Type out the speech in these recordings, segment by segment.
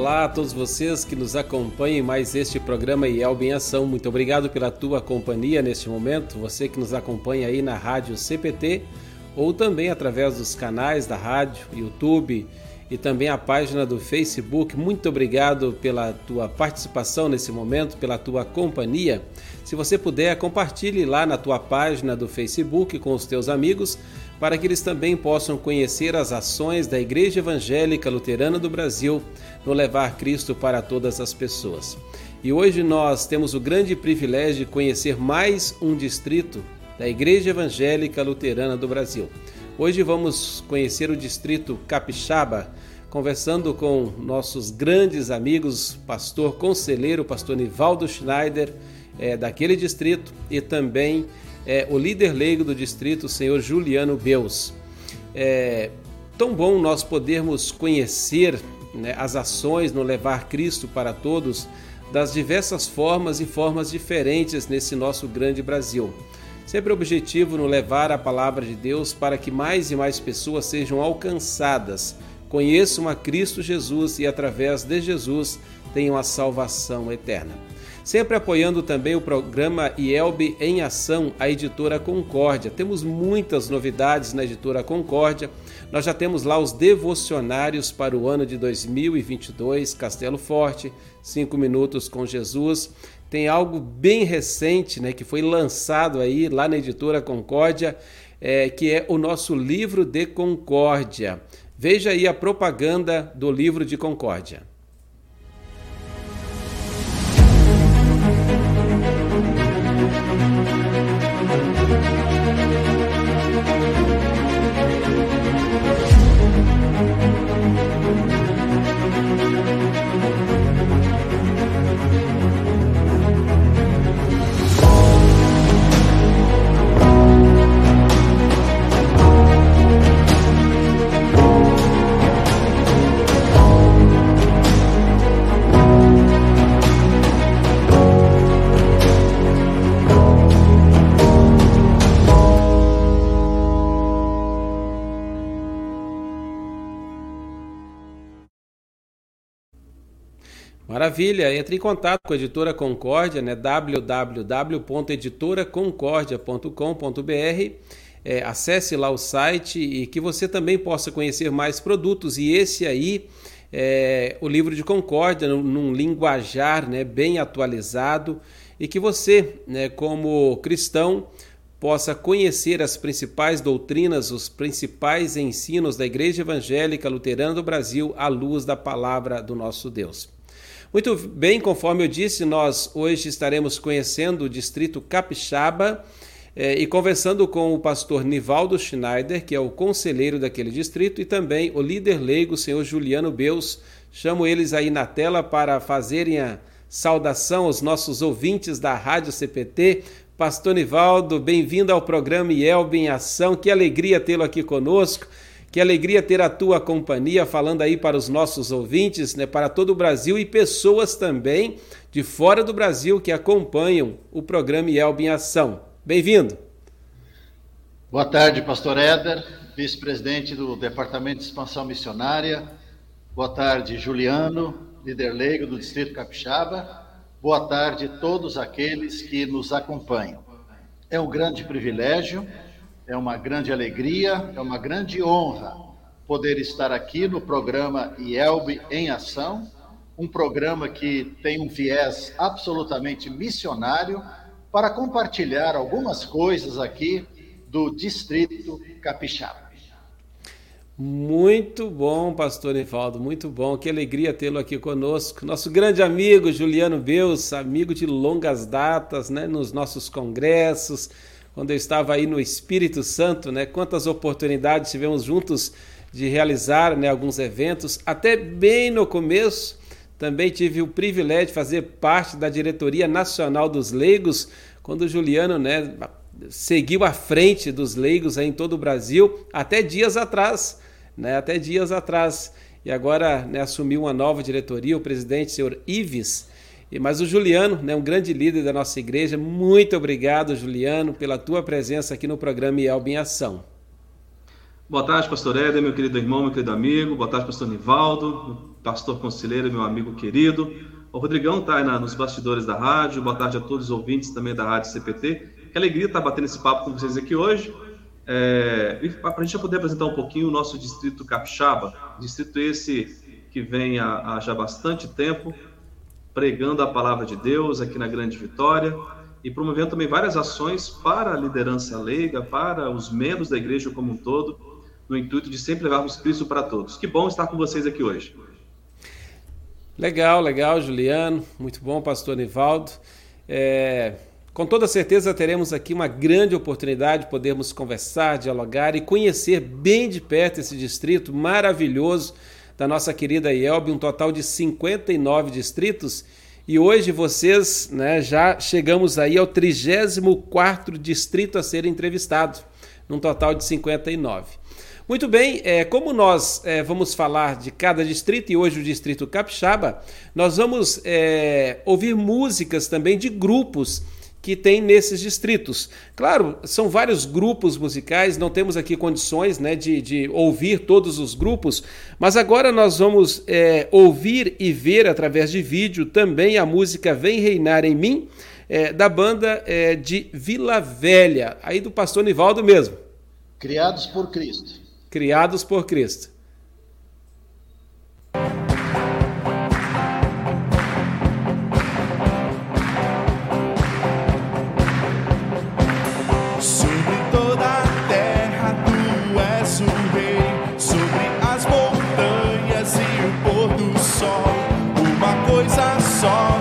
olá a todos vocês que nos acompanham mais este programa IELB em Ação. Muito obrigado pela tua companhia neste momento, você que nos acompanha aí na rádio CPT ou também através dos canais da rádio, YouTube e também a página do Facebook. Muito obrigado pela tua participação nesse momento, pela tua companhia. Se você puder, compartilhe lá na tua página do Facebook com os teus amigos para que eles também possam conhecer as ações da Igreja Evangélica Luterana do Brasil no levar Cristo para todas as pessoas. E hoje nós temos o grande privilégio de conhecer mais um distrito da Igreja Evangélica Luterana do Brasil. Hoje vamos conhecer o distrito Capixaba, conversando com nossos grandes amigos, pastor conselheiro, pastor Nivaldo Schneider, é, daquele distrito, e também é, o líder leigo do distrito, o senhor Juliano Beus. É tão bom nós podermos conhecer né, as ações no levar Cristo para todos das diversas formas e formas diferentes nesse nosso grande Brasil. Sempre objetivo no levar a palavra de Deus para que mais e mais pessoas sejam alcançadas, conheçam a Cristo Jesus e através de Jesus tenham a salvação eterna sempre apoiando também o programa IELB em Ação, a editora Concórdia. Temos muitas novidades na editora Concórdia. Nós já temos lá os devocionários para o ano de 2022, Castelo Forte, 5 minutos com Jesus. Tem algo bem recente, né, que foi lançado aí lá na editora Concórdia, é, que é o nosso livro de Concórdia. Veja aí a propaganda do livro de Concórdia. Maravilha, entre em contato com a Editora Concórdia, né? www.editoraconcordia.com.br. É, acesse lá o site e que você também possa conhecer mais produtos. E esse aí é o livro de Concórdia, num, num linguajar né, bem atualizado, e que você, né, como cristão, possa conhecer as principais doutrinas, os principais ensinos da Igreja Evangélica Luterana do Brasil à luz da palavra do nosso Deus. Muito bem, conforme eu disse, nós hoje estaremos conhecendo o distrito Capixaba eh, e conversando com o pastor Nivaldo Schneider, que é o conselheiro daquele distrito, e também o líder leigo, o senhor Juliano Beus. Chamo eles aí na tela para fazerem a saudação aos nossos ouvintes da Rádio CPT. Pastor Nivaldo, bem-vindo ao programa IELB em Ação. Que alegria tê-lo aqui conosco. Que alegria ter a tua companhia falando aí para os nossos ouvintes, né, para todo o Brasil e pessoas também de fora do Brasil que acompanham o programa IELB em Ação. Bem-vindo. Boa tarde, pastor Éder, vice-presidente do Departamento de Expansão Missionária. Boa tarde, Juliano, líder leigo do Distrito Capixaba. Boa tarde a todos aqueles que nos acompanham. É um grande privilégio é uma grande alegria, é uma grande honra poder estar aqui no programa IELB em Ação, um programa que tem um viés absolutamente missionário para compartilhar algumas coisas aqui do Distrito Capixaba. Muito bom, pastor Nivaldo, muito bom. Que alegria tê-lo aqui conosco. Nosso grande amigo Juliano Beus, amigo de longas datas, né, nos nossos congressos, quando eu estava aí no Espírito Santo, né? Quantas oportunidades tivemos juntos de realizar né, alguns eventos, até bem no começo. Também tive o privilégio de fazer parte da diretoria nacional dos leigos, quando o Juliano né, seguiu à frente dos leigos em todo o Brasil, até dias atrás, né, até dias atrás. E agora né, assumiu uma nova diretoria, o presidente, senhor Ives, mas o Juliano, né, um grande líder da nossa igreja, muito obrigado, Juliano, pela tua presença aqui no programa IELB em Ação. Boa tarde, pastor Éder, meu querido irmão, meu querido amigo. Boa tarde, pastor Nivaldo, pastor conselheiro, meu amigo querido. O Rodrigão está aí na, nos bastidores da rádio. Boa tarde a todos os ouvintes também da Rádio CPT. Que alegria estar batendo esse papo com vocês aqui hoje. É, para a gente poder apresentar um pouquinho o nosso distrito Capixaba, distrito esse que vem há, há já bastante tempo pregando a palavra de Deus aqui na Grande Vitória e promovendo também várias ações para a liderança leiga, para os membros da igreja como um todo, no intuito de sempre levarmos Cristo para todos. Que bom estar com vocês aqui hoje. Legal, legal, Juliano. Muito bom, pastor Nivaldo. É, com toda certeza teremos aqui uma grande oportunidade de podermos conversar, dialogar e conhecer bem de perto esse distrito maravilhoso da nossa querida IELB, um total de 59 distritos. E hoje vocês né, já chegamos aí ao 34º distrito a ser entrevistado, num total de 59. Muito bem, é, como nós é, vamos falar de cada distrito e hoje o distrito Capixaba, nós vamos é, ouvir músicas também de grupos que tem nesses distritos. Claro, são vários grupos musicais, não temos aqui condições né, de, de ouvir todos os grupos, mas agora nós vamos é, ouvir e ver através de vídeo também a música Vem Reinar em Mim, é, da banda é, de Vila Velha, aí do pastor Nivaldo mesmo. Criados por Cristo criados por Cristo. song.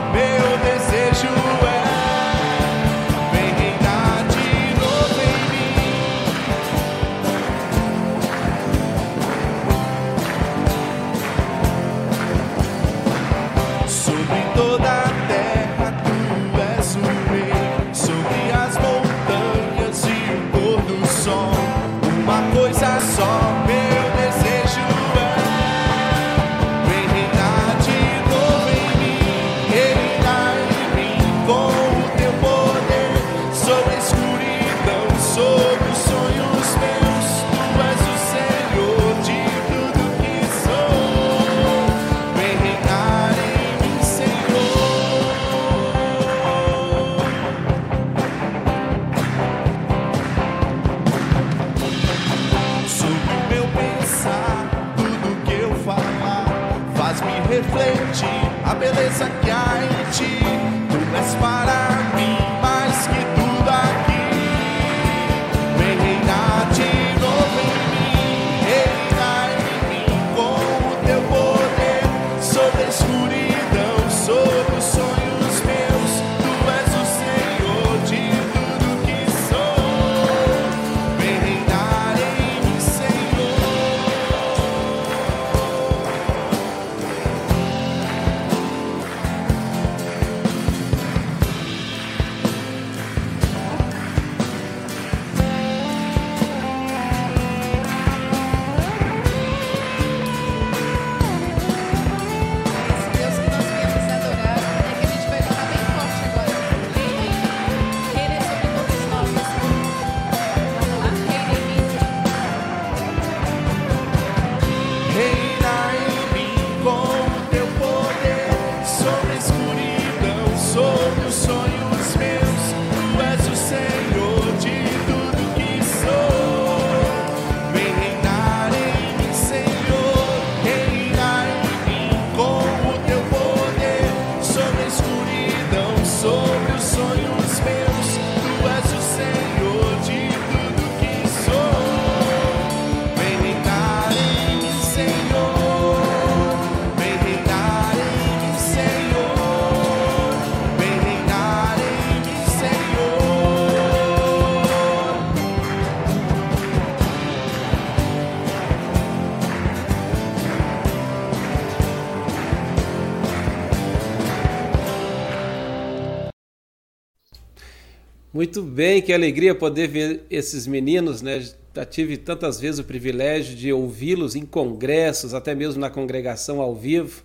Muito bem, que alegria poder ver esses meninos, né? Já tive tantas vezes o privilégio de ouvi-los em congressos, até mesmo na congregação ao vivo.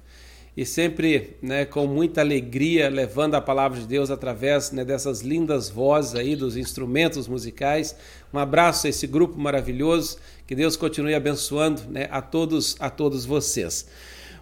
e sempre né, com muita alegria levando a palavra de Deus através né, dessas lindas vozes aí dos instrumentos musicais. Um abraço a esse grupo maravilhoso, que Deus continue abençoando né, a todos a todos vocês.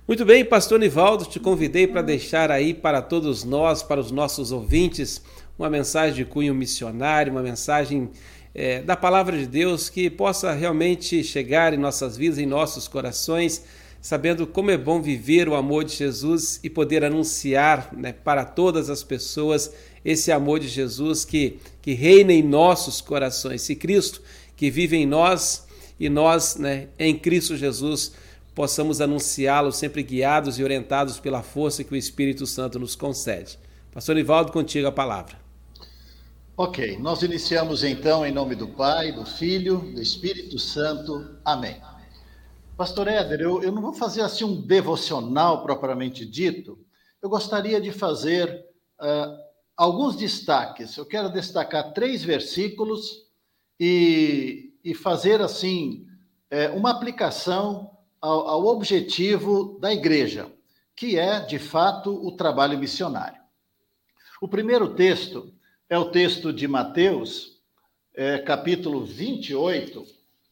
Muito bem, Pastor Nivaldo, te convidei para deixar aí para todos nós, para os nossos ouvintes, uma mensagem de cunho missionário, uma mensagem é, da palavra de Deus que possa realmente chegar em nossas vidas, em nossos corações sabendo como é bom viver o amor de Jesus e poder anunciar né, para todas as pessoas esse amor de Jesus que, que reina em nossos corações. Se Cristo que vive em nós e nós, né, em Cristo Jesus, possamos anunciá-lo sempre guiados e orientados pela força que o Espírito Santo nos concede. Pastor Ivaldo, contigo a palavra. Ok, nós iniciamos então em nome do Pai, do Filho, do Espírito Santo. Amém. Pastor Éder, eu, eu não vou fazer assim um devocional propriamente dito, eu gostaria de fazer uh, alguns destaques. Eu quero destacar três versículos e, e fazer assim é, uma aplicação ao, ao objetivo da igreja, que é, de fato, o trabalho missionário. O primeiro texto é o texto de Mateus, é, capítulo 28,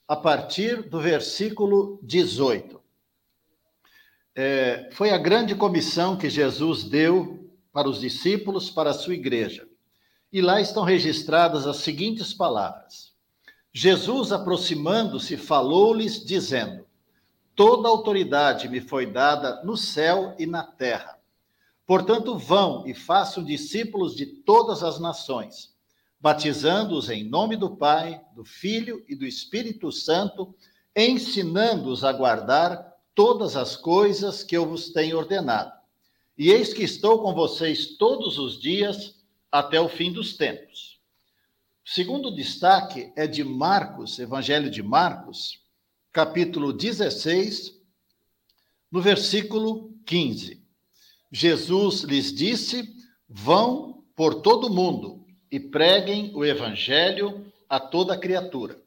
a partir do versículo 18. É, foi a grande comissão que Jesus deu para os discípulos, para a sua igreja. E lá estão registradas as seguintes palavras: Jesus, aproximando-se, falou-lhes, dizendo: Toda autoridade me foi dada no céu e na terra. Portanto, vão e façam discípulos de todas as nações batizando-os em nome do Pai, do Filho e do Espírito Santo, ensinando-os a guardar todas as coisas que eu vos tenho ordenado. E eis que estou com vocês todos os dias até o fim dos tempos. O segundo destaque é de Marcos, Evangelho de Marcos, capítulo 16, no versículo 15. Jesus lhes disse: Vão por todo o mundo e preguem o evangelho a toda criatura.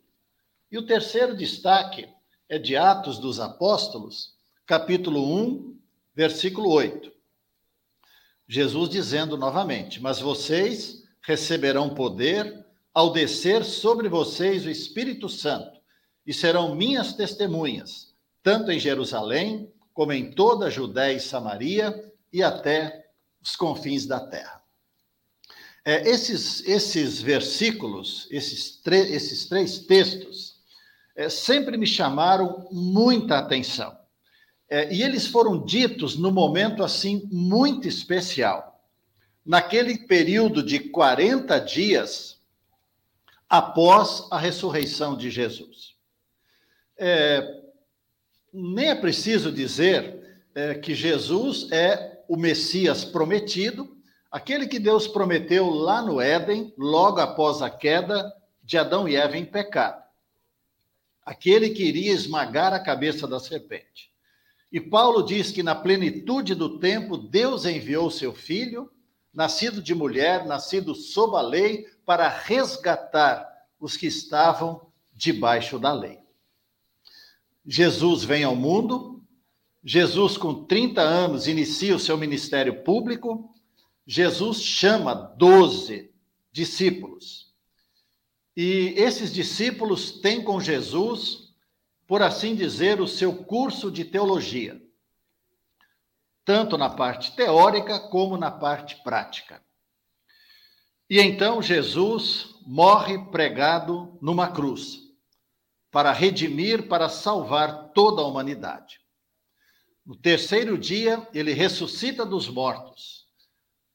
E o terceiro destaque é de Atos dos Apóstolos, capítulo 1, versículo 8. Jesus dizendo novamente: Mas vocês receberão poder ao descer sobre vocês o Espírito Santo, e serão minhas testemunhas, tanto em Jerusalém, como em toda a Judéia e Samaria e até os confins da terra. É, esses, esses versículos, esses, esses três textos, é, sempre me chamaram muita atenção. É, e eles foram ditos no momento assim muito especial. Naquele período de 40 dias após a ressurreição de Jesus. É, nem é preciso dizer é, que Jesus é o Messias prometido, Aquele que Deus prometeu lá no Éden, logo após a queda de Adão e Eva em pecado. Aquele que iria esmagar a cabeça da serpente. E Paulo diz que na plenitude do tempo, Deus enviou seu filho, nascido de mulher, nascido sob a lei, para resgatar os que estavam debaixo da lei. Jesus vem ao mundo, Jesus, com 30 anos, inicia o seu ministério público, Jesus chama doze discípulos. E esses discípulos têm com Jesus, por assim dizer, o seu curso de teologia, tanto na parte teórica como na parte prática. E então Jesus morre pregado numa cruz, para redimir, para salvar toda a humanidade. No terceiro dia, ele ressuscita dos mortos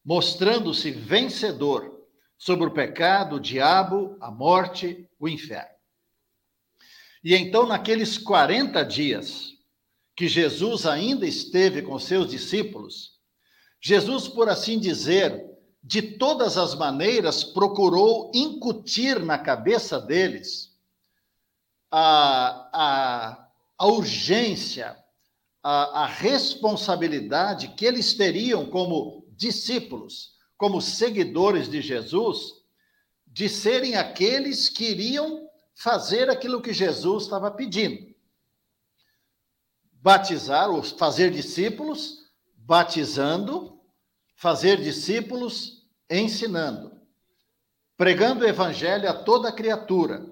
mostrando-se vencedor sobre o pecado, o diabo, a morte, o inferno. E então, naqueles 40 dias que Jesus ainda esteve com seus discípulos, Jesus, por assim dizer, de todas as maneiras, procurou incutir na cabeça deles a, a, a urgência, a, a responsabilidade que eles teriam como discípulos, como seguidores de Jesus, de serem aqueles que iriam fazer aquilo que Jesus estava pedindo. Batizar, ou fazer discípulos, batizando, fazer discípulos, ensinando, pregando o evangelho a toda criatura,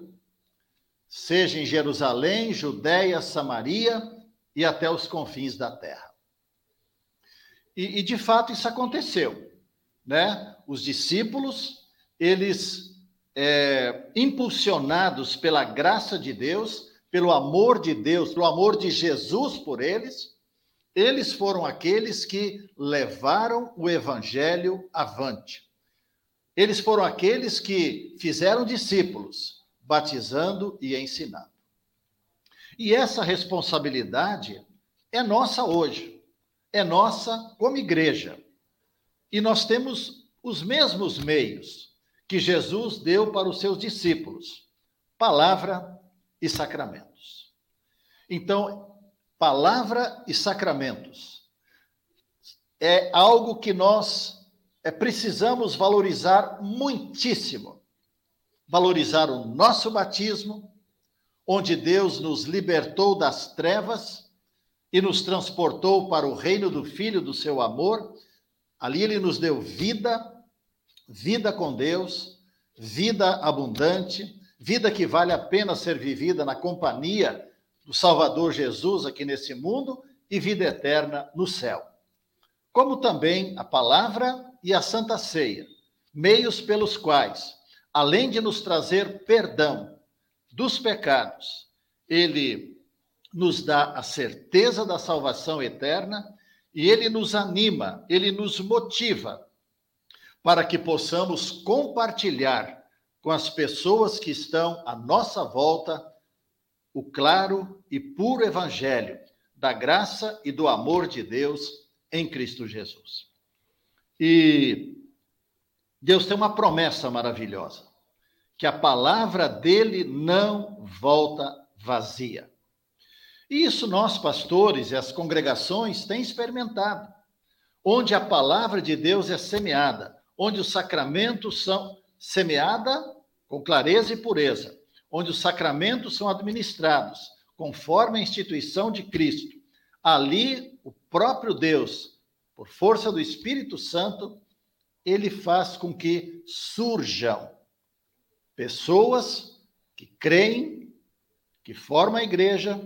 seja em Jerusalém, Judéia, Samaria e até os confins da terra. E, e de fato isso aconteceu, né? Os discípulos, eles é, impulsionados pela graça de Deus, pelo amor de Deus, pelo amor de Jesus por eles, eles foram aqueles que levaram o evangelho avante. Eles foram aqueles que fizeram discípulos, batizando e ensinando. E essa responsabilidade é nossa hoje, é nossa como igreja. E nós temos os mesmos meios que Jesus deu para os seus discípulos: palavra e sacramentos. Então, palavra e sacramentos é algo que nós é, precisamos valorizar muitíssimo. Valorizar o nosso batismo, onde Deus nos libertou das trevas e nos transportou para o reino do Filho do seu amor. Ali ele nos deu vida, vida com Deus, vida abundante, vida que vale a pena ser vivida na companhia do Salvador Jesus aqui nesse mundo e vida eterna no céu. Como também a palavra e a Santa Ceia, meios pelos quais, além de nos trazer perdão, dos pecados, ele nos dá a certeza da salvação eterna e ele nos anima, ele nos motiva para que possamos compartilhar com as pessoas que estão à nossa volta o claro e puro evangelho da graça e do amor de Deus em Cristo Jesus. E Deus tem uma promessa maravilhosa que a palavra dele não volta vazia. E isso nós, pastores e as congregações, têm experimentado. Onde a palavra de Deus é semeada, onde os sacramentos são semeada com clareza e pureza, onde os sacramentos são administrados conforme a instituição de Cristo. Ali, o próprio Deus, por força do Espírito Santo, ele faz com que surjam Pessoas que creem, que formam a igreja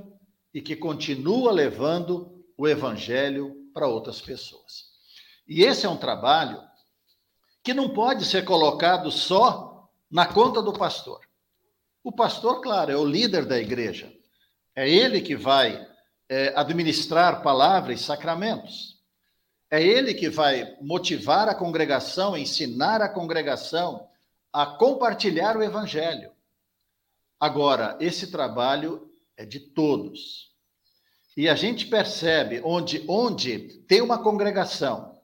e que continuam levando o evangelho para outras pessoas. E esse é um trabalho que não pode ser colocado só na conta do pastor. O pastor, claro, é o líder da igreja. É ele que vai é, administrar palavras e sacramentos. É ele que vai motivar a congregação, ensinar a congregação, a compartilhar o evangelho. Agora, esse trabalho é de todos. E a gente percebe onde, onde tem uma congregação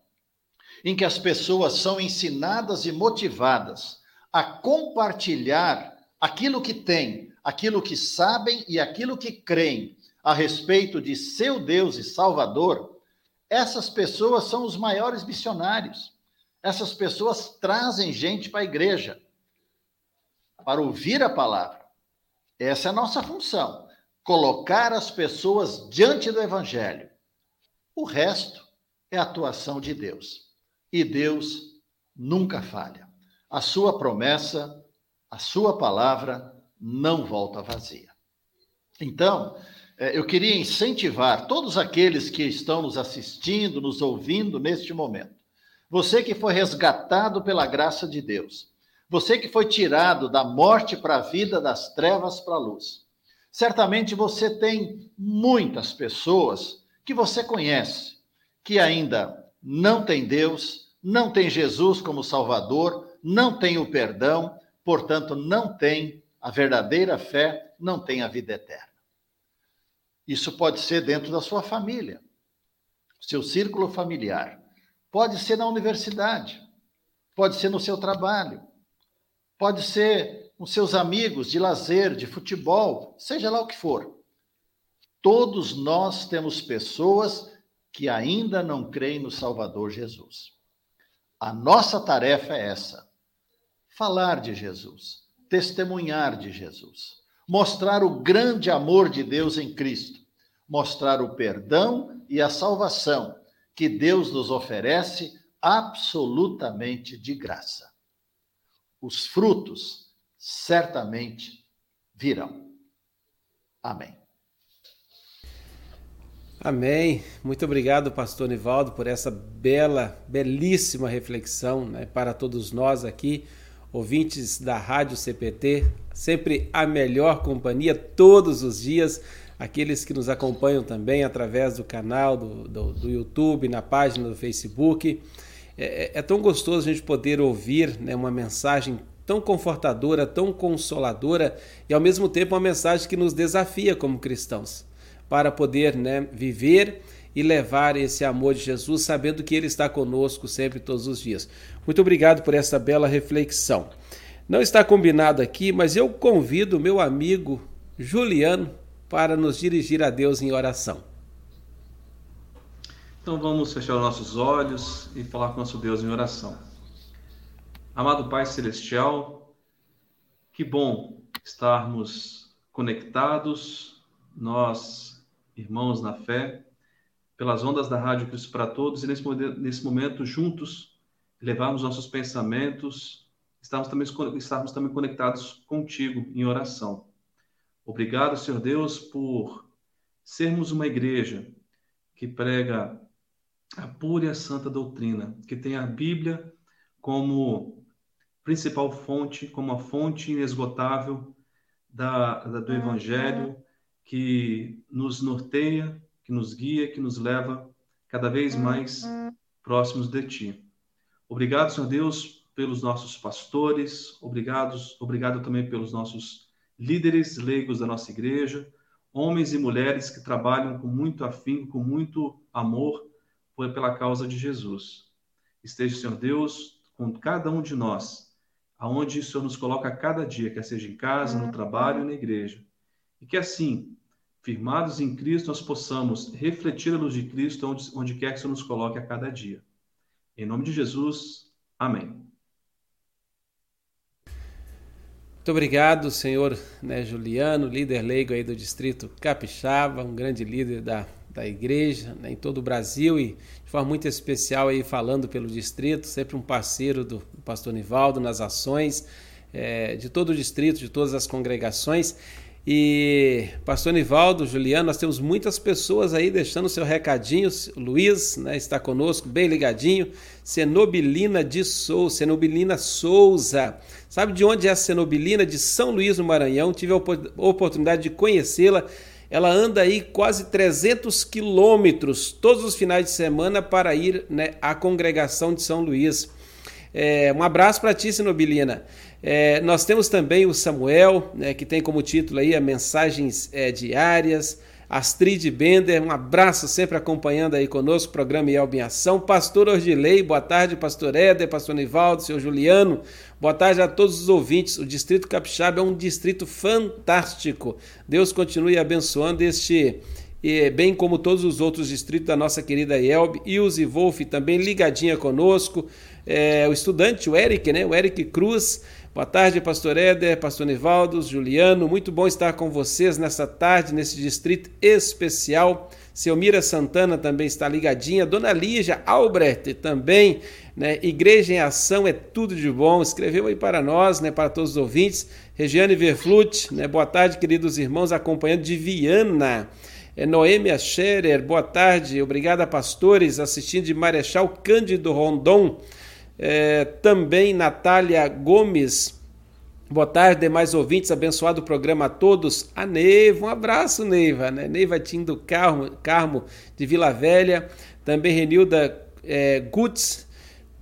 em que as pessoas são ensinadas e motivadas a compartilhar aquilo que têm, aquilo que sabem e aquilo que creem a respeito de seu Deus e Salvador, essas pessoas são os maiores missionários. Essas pessoas trazem gente para a igreja para ouvir a palavra. Essa é a nossa função, colocar as pessoas diante do evangelho. O resto é atuação de Deus. E Deus nunca falha. A sua promessa, a sua palavra não volta vazia. Então, é, eu queria incentivar todos aqueles que estão nos assistindo, nos ouvindo neste momento, você que foi resgatado pela graça de Deus. Você que foi tirado da morte para a vida, das trevas para a luz. Certamente você tem muitas pessoas que você conhece que ainda não tem Deus, não tem Jesus como Salvador, não tem o perdão, portanto, não tem a verdadeira fé, não tem a vida eterna. Isso pode ser dentro da sua família, seu círculo familiar. Pode ser na universidade, pode ser no seu trabalho, pode ser com seus amigos de lazer, de futebol, seja lá o que for. Todos nós temos pessoas que ainda não creem no Salvador Jesus. A nossa tarefa é essa: falar de Jesus, testemunhar de Jesus, mostrar o grande amor de Deus em Cristo, mostrar o perdão e a salvação que Deus nos oferece absolutamente de graça. Os frutos certamente virão. Amém. Amém. Muito obrigado, pastor Nivaldo, por essa bela, belíssima reflexão né, para todos nós aqui, ouvintes da Rádio CPT, sempre a melhor companhia todos os dias. Aqueles que nos acompanham também através do canal do, do, do YouTube, na página do Facebook. É, é, é, tão gostoso a gente poder ouvir né, uma mensagem tão confortadora, tão consoladora e ao mesmo tempo uma mensagem que nos desafia como cristãos para poder né, viver e levar esse amor de Jesus, sabendo que Ele está conosco sempre, todos os dias. Muito obrigado por essa bela reflexão. Não está combinado aqui, mas eu convido meu amigo Juliano para nos dirigir a Deus em oração. Então vamos fechar os nossos olhos e falar com nosso Deus em oração. Amado Pai Celestial, que bom estarmos conectados, nós, irmãos na fé, pelas ondas da Rádio Cristo para Todos e nesse nesse momento juntos levarmos nossos pensamentos, estarmos também, estarmos também conectados contigo em oração. Obrigado, Senhor Deus, por sermos uma igreja que prega a pura e a santa doutrina, que tem a Bíblia como principal fonte, como a fonte inesgotável da, da, do Evangelho, que nos norteia, que nos guia, que nos leva cada vez mais próximos de Ti. Obrigado, Senhor Deus, pelos nossos pastores, obrigados, obrigado também pelos nossos líderes leigos da nossa igreja, homens e mulheres que trabalham com muito afinco, com muito amor pela causa de Jesus. Esteja, Senhor Deus, com cada um de nós, aonde o Senhor nos coloca cada dia, quer seja em casa, no trabalho, na igreja. E que assim, firmados em Cristo, nós possamos refletir a luz de Cristo onde, onde quer que o Senhor nos coloque a cada dia. Em nome de Jesus, amém. Muito obrigado, senhor né, Juliano, líder leigo aí do Distrito Capixaba, um grande líder da da igreja né, em todo o Brasil e de forma muito especial aí falando pelo distrito, sempre um parceiro do, pastor Nivaldo nas ações é, de todo o distrito, de todas as congregações. E pastor Nivaldo, Juliano, nós temos muitas pessoas aí deixando seu recadinho. Luiz né, está conosco, bem ligadinho. Cenobilina de Souza, Cenobilina Souza. Sabe de onde é a Cenobilina? De São Luís, no Maranhão. Tive a oportunidade de conhecê-la ela anda aí quase 300 quilômetros todos os finais de semana para ir né, à congregação de São Luís. É, um abraço para ti, Sinobilina. É, nós temos também o Samuel, né, que tem como título aí a Mensagens é, Diárias. Astrid Bender, um abraço sempre acompanhando aí conosco o programa Yelb em Ação. Pastor Ordilei, boa tarde, pastor Éder, pastor Nivaldo, senhor Juliano, boa tarde a todos os ouvintes. O Distrito Capixaba é um distrito fantástico. Deus continue abençoando este, bem como todos os outros distritos da nossa querida Yelb. Ilse Wolf também ligadinha conosco. É, o estudante, o Eric, né? O Eric Cruz Boa tarde, pastor Éder, pastor Nivaldo, Juliano. Muito bom estar com vocês nessa tarde, nesse distrito especial. Selmira Santana também está ligadinha. Dona Lígia Albrecht também. Né? Igreja em Ação é tudo de bom. Escreveu aí para nós, né? para todos os ouvintes. Regiane Verflut, né? boa tarde, queridos irmãos, acompanhando de Viana. É Noêmia Scherer, boa tarde. Obrigada, pastores, assistindo de Marechal Cândido Rondon. É, também Natália Gomes. Boa tarde, demais ouvintes. Abençoado o programa a todos. A Neiva, um abraço, Neiva. Né? Neiva Tindo Carmo, Carmo de Vila Velha. Também Renilda é, Gutz.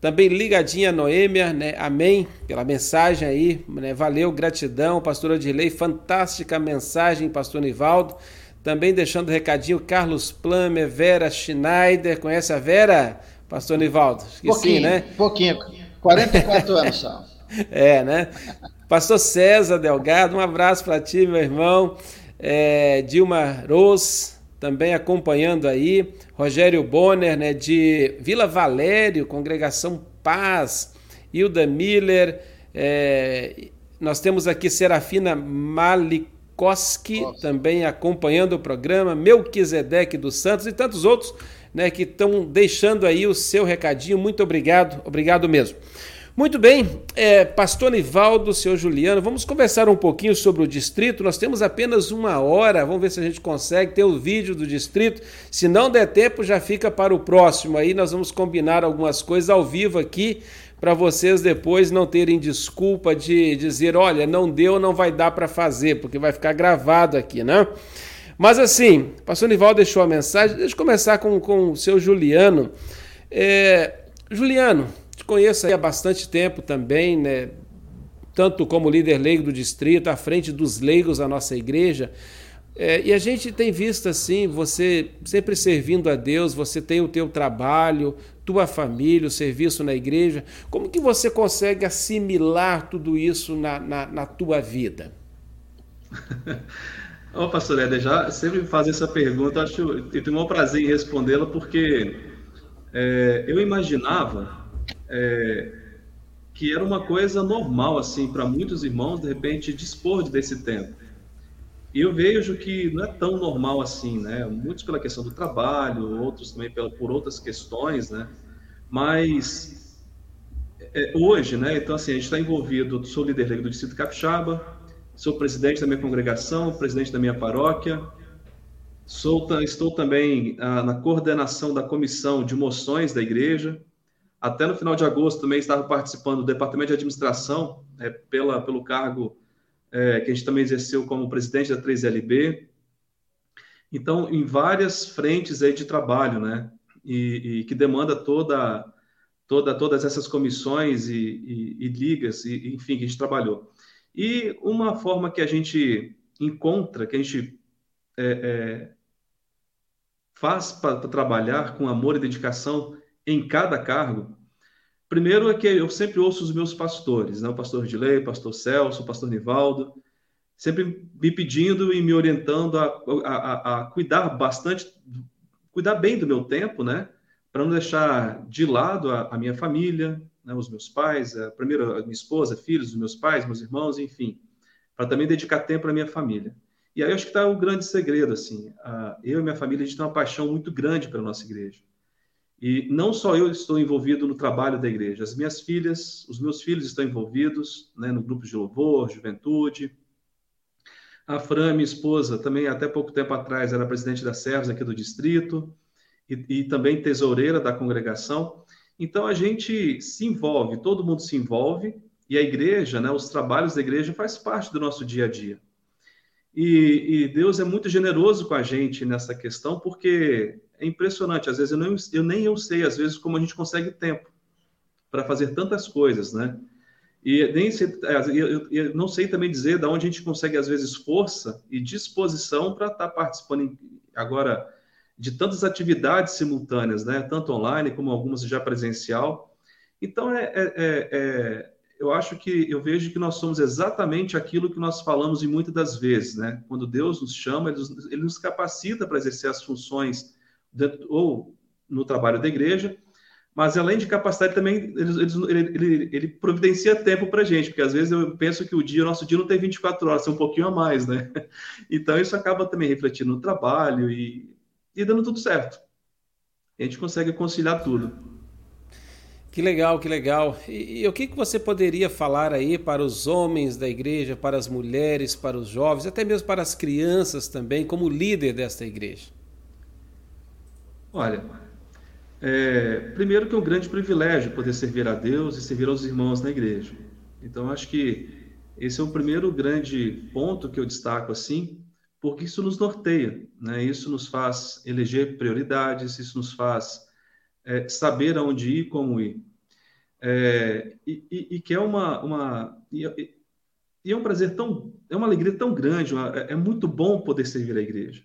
Também ligadinha Noêmia, né? Amém pela mensagem aí, né? Valeu, gratidão, pastor Odilei, fantástica mensagem, pastor Nivaldo. Também deixando recadinho, Carlos Plamer, Vera Schneider, conhece a Vera? Pastor Nivaldo? Esqueci, pouquinho, né? Pouquinho, 44 anos só. É, né? Pastor César Delgado, um abraço para ti, meu irmão. É, Dilma Rose, também acompanhando aí. Rogério Bonner, né, de Vila Valério, Congregação Paz. Hilda Miller. É, nós temos aqui Serafina Malikoski, também acompanhando o programa. Melquisedeque dos Santos e tantos outros né, que estão deixando aí o seu recadinho. Muito obrigado, obrigado mesmo. Muito bem, é, Pastor Nivaldo, senhor Juliano, vamos conversar um pouquinho sobre o distrito. Nós temos apenas uma hora, vamos ver se a gente consegue ter o vídeo do distrito. Se não der tempo, já fica para o próximo. Aí nós vamos combinar algumas coisas ao vivo aqui para vocês depois não terem desculpa de dizer, olha, não deu, não vai dar para fazer, porque vai ficar gravado aqui, né? Mas assim, o pastor Nivaldo deixou a mensagem. Deixa eu começar com, com o seu Juliano. É, Juliano, conheço há bastante tempo também, né? tanto como líder leigo do distrito, à frente dos leigos da nossa igreja. É, e a gente tem visto assim, você sempre servindo a Deus, você tem o teu trabalho, tua família, o serviço na igreja. Como que você consegue assimilar tudo isso na, na, na tua vida? Ô, pastor Éder, já sempre me faz essa pergunta, eu, acho, eu tenho um prazer em respondê-la, porque é, eu imaginava é, que era uma coisa normal assim para muitos irmãos de repente dispor desse tempo. E eu vejo que não é tão normal assim, né? Muitos pela questão do trabalho, outros também pela, por outras questões, né? Mas é, hoje, né? Então assim a gente está envolvido. Sou líder do distrito Capixaba, sou presidente da minha congregação, presidente da minha paróquia. Sou, estou também ah, na coordenação da comissão de moções da igreja. Até no final de agosto também estava participando do departamento de administração, é, pela, pelo cargo é, que a gente também exerceu como presidente da 3LB. Então, em várias frentes aí de trabalho, né? E, e que demanda toda, toda, todas essas comissões e, e, e ligas, e, enfim, que a gente trabalhou. E uma forma que a gente encontra, que a gente é, é, faz para trabalhar com amor e dedicação em cada cargo, primeiro é que eu sempre ouço os meus pastores, né? o pastor Dilei, o pastor Celso, o pastor Nivaldo, sempre me pedindo e me orientando a, a, a cuidar bastante, cuidar bem do meu tempo, né? Para não deixar de lado a, a minha família, né? os meus pais, a, primeiro a minha esposa, filhos, os meus pais, meus irmãos, enfim, para também dedicar tempo à minha família. E aí eu acho que está o grande segredo, assim, eu e minha família, a gente tem uma paixão muito grande pela nossa igreja. E não só eu estou envolvido no trabalho da igreja, as minhas filhas, os meus filhos estão envolvidos né, no grupo de louvor, juventude. A Fran, minha esposa, também até pouco tempo atrás era presidente da Servos aqui do distrito e, e também tesoureira da congregação. Então a gente se envolve, todo mundo se envolve e a igreja, né, os trabalhos da igreja faz parte do nosso dia a dia. E, e, Deus é muito generoso com a gente nessa questão, porque é impressionante. Às vezes eu, não, eu nem eu sei, às vezes, como a gente consegue tempo para fazer tantas coisas, né? E nem eu, eu, não sei também dizer de onde a gente consegue, às vezes, força e disposição para estar tá participando em, agora de tantas atividades simultâneas, né? Tanto online como algumas já presencial. Então, é, é, é, é eu acho que eu vejo que nós somos exatamente aquilo que nós falamos em muitas das vezes, né? Quando Deus nos chama, ele nos, ele nos capacita para exercer as funções de, ou no trabalho da igreja, mas além de capacidade também ele, ele, ele, providencia tempo para a gente, porque às vezes eu penso que o dia, o nosso dia não tem 24 horas, é um pouquinho a mais, né? Então isso acaba também refletindo no trabalho e, e dando tudo certo. A gente consegue conciliar tudo. Que legal, que legal. E, e, o que, que você poderia falar aí para os homens da igreja, para as mulheres, para os jovens, até mesmo para as crianças também, como líder desta igreja? Olha, é, primeiro que é um grande privilégio poder servir a Deus e servir aos irmãos na igreja. Então, acho que esse é o primeiro grande ponto que eu destaco assim, porque isso nos norteia, né? Isso nos faz eleger prioridades, isso nos faz é, saber aonde ir, como ir. É, e, e, e, que é uma, uma e, e, é um prazer tão, é uma alegria tão grande, uma, é, é muito bom poder servir a igreja.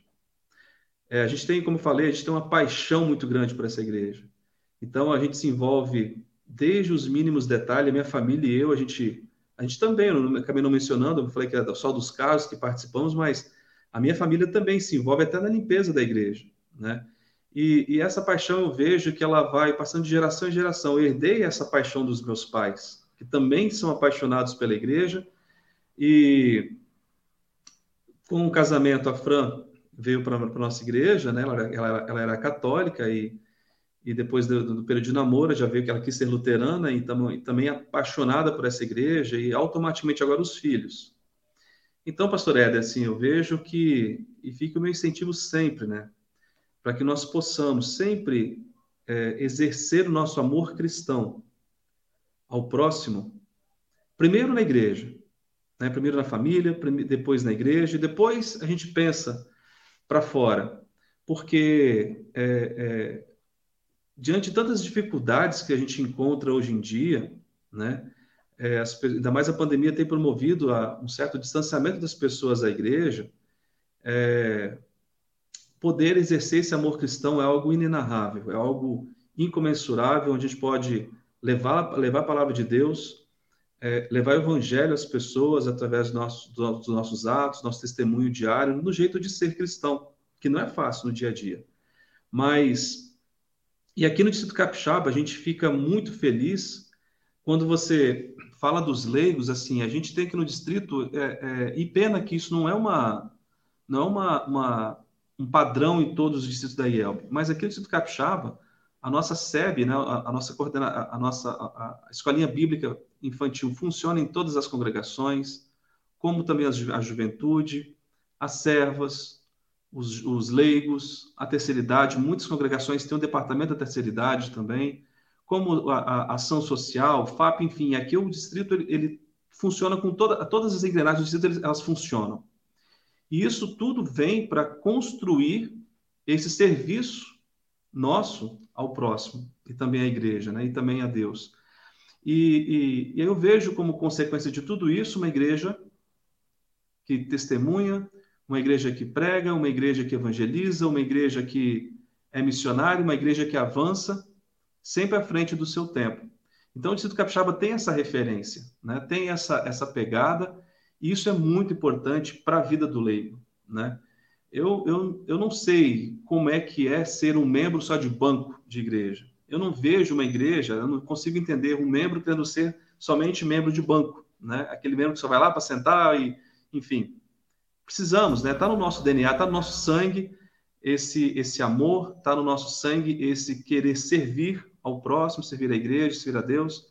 É, a gente tem, como eu falei, a gente tem uma paixão muito grande por essa igreja. Então a gente se envolve desde os mínimos detalhes. Minha família e eu, a gente, a gente também, acabei não mencionando, eu falei que é só dos casos que participamos, mas a minha família também se envolve até na limpeza da igreja, né? E, e, essa paixão eu vejo que ela vai passando de geração em geração. Eu herdei essa paixão dos meus pais, que também são apaixonados pela igreja. E com o casamento, a Fran veio para a nossa igreja, né? Ela, ela, ela, era católica e, e depois do, do, período de namoro já veio que ela quis ser luterana e, tam, e também apaixonada por essa igreja e automaticamente agora os filhos. Então, pastor Éder, assim, eu vejo que, e fica o meu incentivo sempre, né? Para que nós possamos sempre é, exercer o nosso amor cristão ao próximo, primeiro na igreja, né? primeiro na família, depois na igreja, e depois a gente pensa para fora, porque é, é, diante de tantas dificuldades que a gente encontra hoje em dia, né? É, as, ainda mais a pandemia tem promovido a, um certo distanciamento das pessoas da igreja, é, poder exercer esse amor cristão é algo inenarrável, é algo incomensurável, onde a gente pode levar, levar a palavra de Deus, é, levar o evangelho às pessoas através dos nossos, dos nossos atos, nosso testemunho diário, no jeito de ser cristão, que não é fácil no dia a dia. Mas, e aqui no Distrito Capixaba, a gente fica muito feliz quando você fala dos leigos, assim, a gente tem aqui no distrito, é, é, e pena que isso não é uma, não é uma, uma, um padrão em todos os distritos da IELB, mas aqui no Distrito Capixaba, a nossa SEB, né, a, a nossa coordena, a, a nossa a, a, escolinha bíblica infantil funciona em todas as congregações, como também a, a juventude, as servas, os, os, leigos, a terceira idade. Muitas congregações têm um departamento da terceira idade também, como a, a ação social, FAP, enfim. Aqui o distrito ele, ele funciona com toda, todas as engrenagens do distrito, elas funcionam. E isso tudo vem para construir esse serviço nosso ao próximo, e também à igreja, né? e também a Deus. E, e, e eu vejo como consequência de tudo isso uma igreja que testemunha, uma igreja que prega, uma igreja que evangeliza, uma igreja que é missionária, uma igreja que avança, sempre à frente do seu tempo. Então, o Distrito Capixaba tem essa referência, né? tem essa, essa pegada, e isso é muito importante para a vida do leigo. Né? Eu, eu, eu não sei como é que é ser um membro só de banco de igreja. Eu não vejo uma igreja, eu não consigo entender um membro querendo ser somente membro de banco, né? Aquele membro que só vai lá para sentar e, enfim. Precisamos, né? Está no nosso DNA, está no nosso sangue esse esse amor, está no nosso sangue esse querer servir ao próximo, servir à igreja, servir a Deus,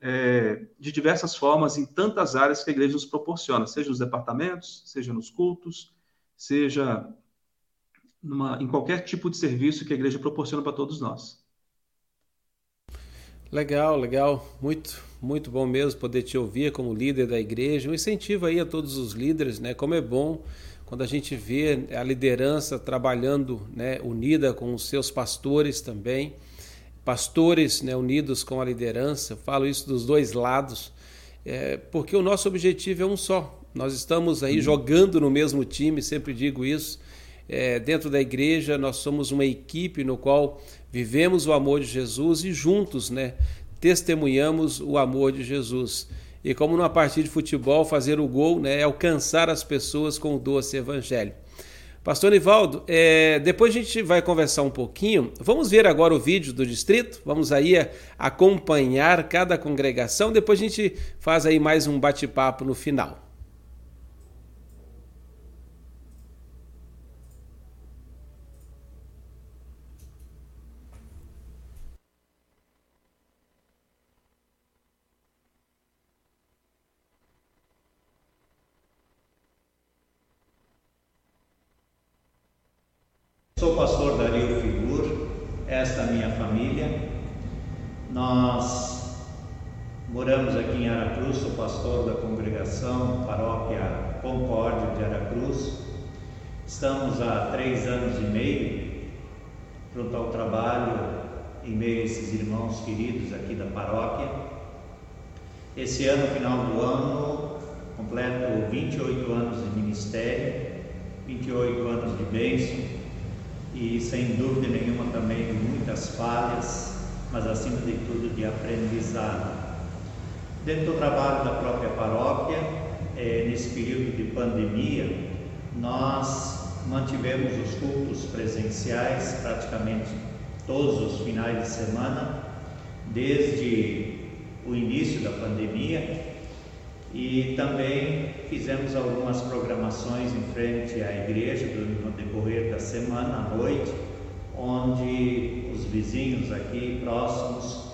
é, de diversas formas, em tantas áreas que a igreja nos proporciona, seja nos departamentos, seja nos cultos, seja numa, em qualquer tipo de serviço que a igreja proporciona para todos nós. Legal, legal, muito, muito bom mesmo poder te ouvir como líder da igreja. Um incentivo aí a todos os líderes, né? Como é bom quando a gente vê a liderança trabalhando, né, unida com os seus pastores também, pastores, né, unidos com a liderança. Falo isso dos dois lados, é, porque o nosso objetivo é um só, nós estamos aí jogando no mesmo time, sempre digo isso. É, dentro da igreja, nós somos uma equipe no qual vivemos o amor de Jesus e juntos, né, testemunhamos o amor de Jesus. E como numa partida de futebol, fazer o gol né, é alcançar as pessoas com o doce evangelho. Pastor Nivaldo, é, depois a gente vai conversar um pouquinho. Vamos ver agora o vídeo do distrito. Vamos aí acompanhar cada congregação. Depois a gente faz aí mais um bate-papo no final. Sou o pastor Dario Figur, esta é a minha família. Nós moramos aqui em Aracruz, sou pastor da congregação Paróquia Concórdia de Aracruz. Estamos há três anos e meio junto ao trabalho em meio a esses irmãos queridos aqui da paróquia. Esse ano, final do ano, completo 28 anos de ministério, 28 anos de bênção, e sem dúvida nenhuma também muitas falhas, mas acima de tudo de aprendizado. Dentro do trabalho da própria paróquia, é, nesse período de pandemia, nós mantivemos os cultos presenciais praticamente todos os finais de semana, desde o início da pandemia, e também fizemos algumas programações em frente à igreja no decorrer da semana à noite, onde os vizinhos aqui próximos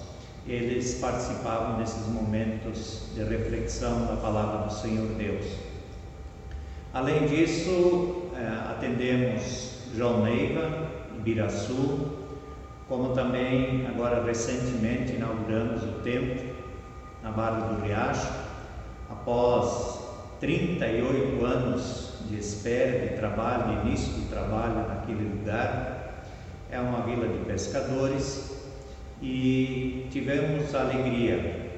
eles participavam desses momentos de reflexão da palavra do Senhor Deus. Além disso, eh, atendemos João Neiva, Ibiraçu, como também agora recentemente inauguramos o templo na Barra do Riacho, após 38 anos de espera, de trabalho, de início do trabalho naquele lugar. É uma vila de pescadores e tivemos a alegria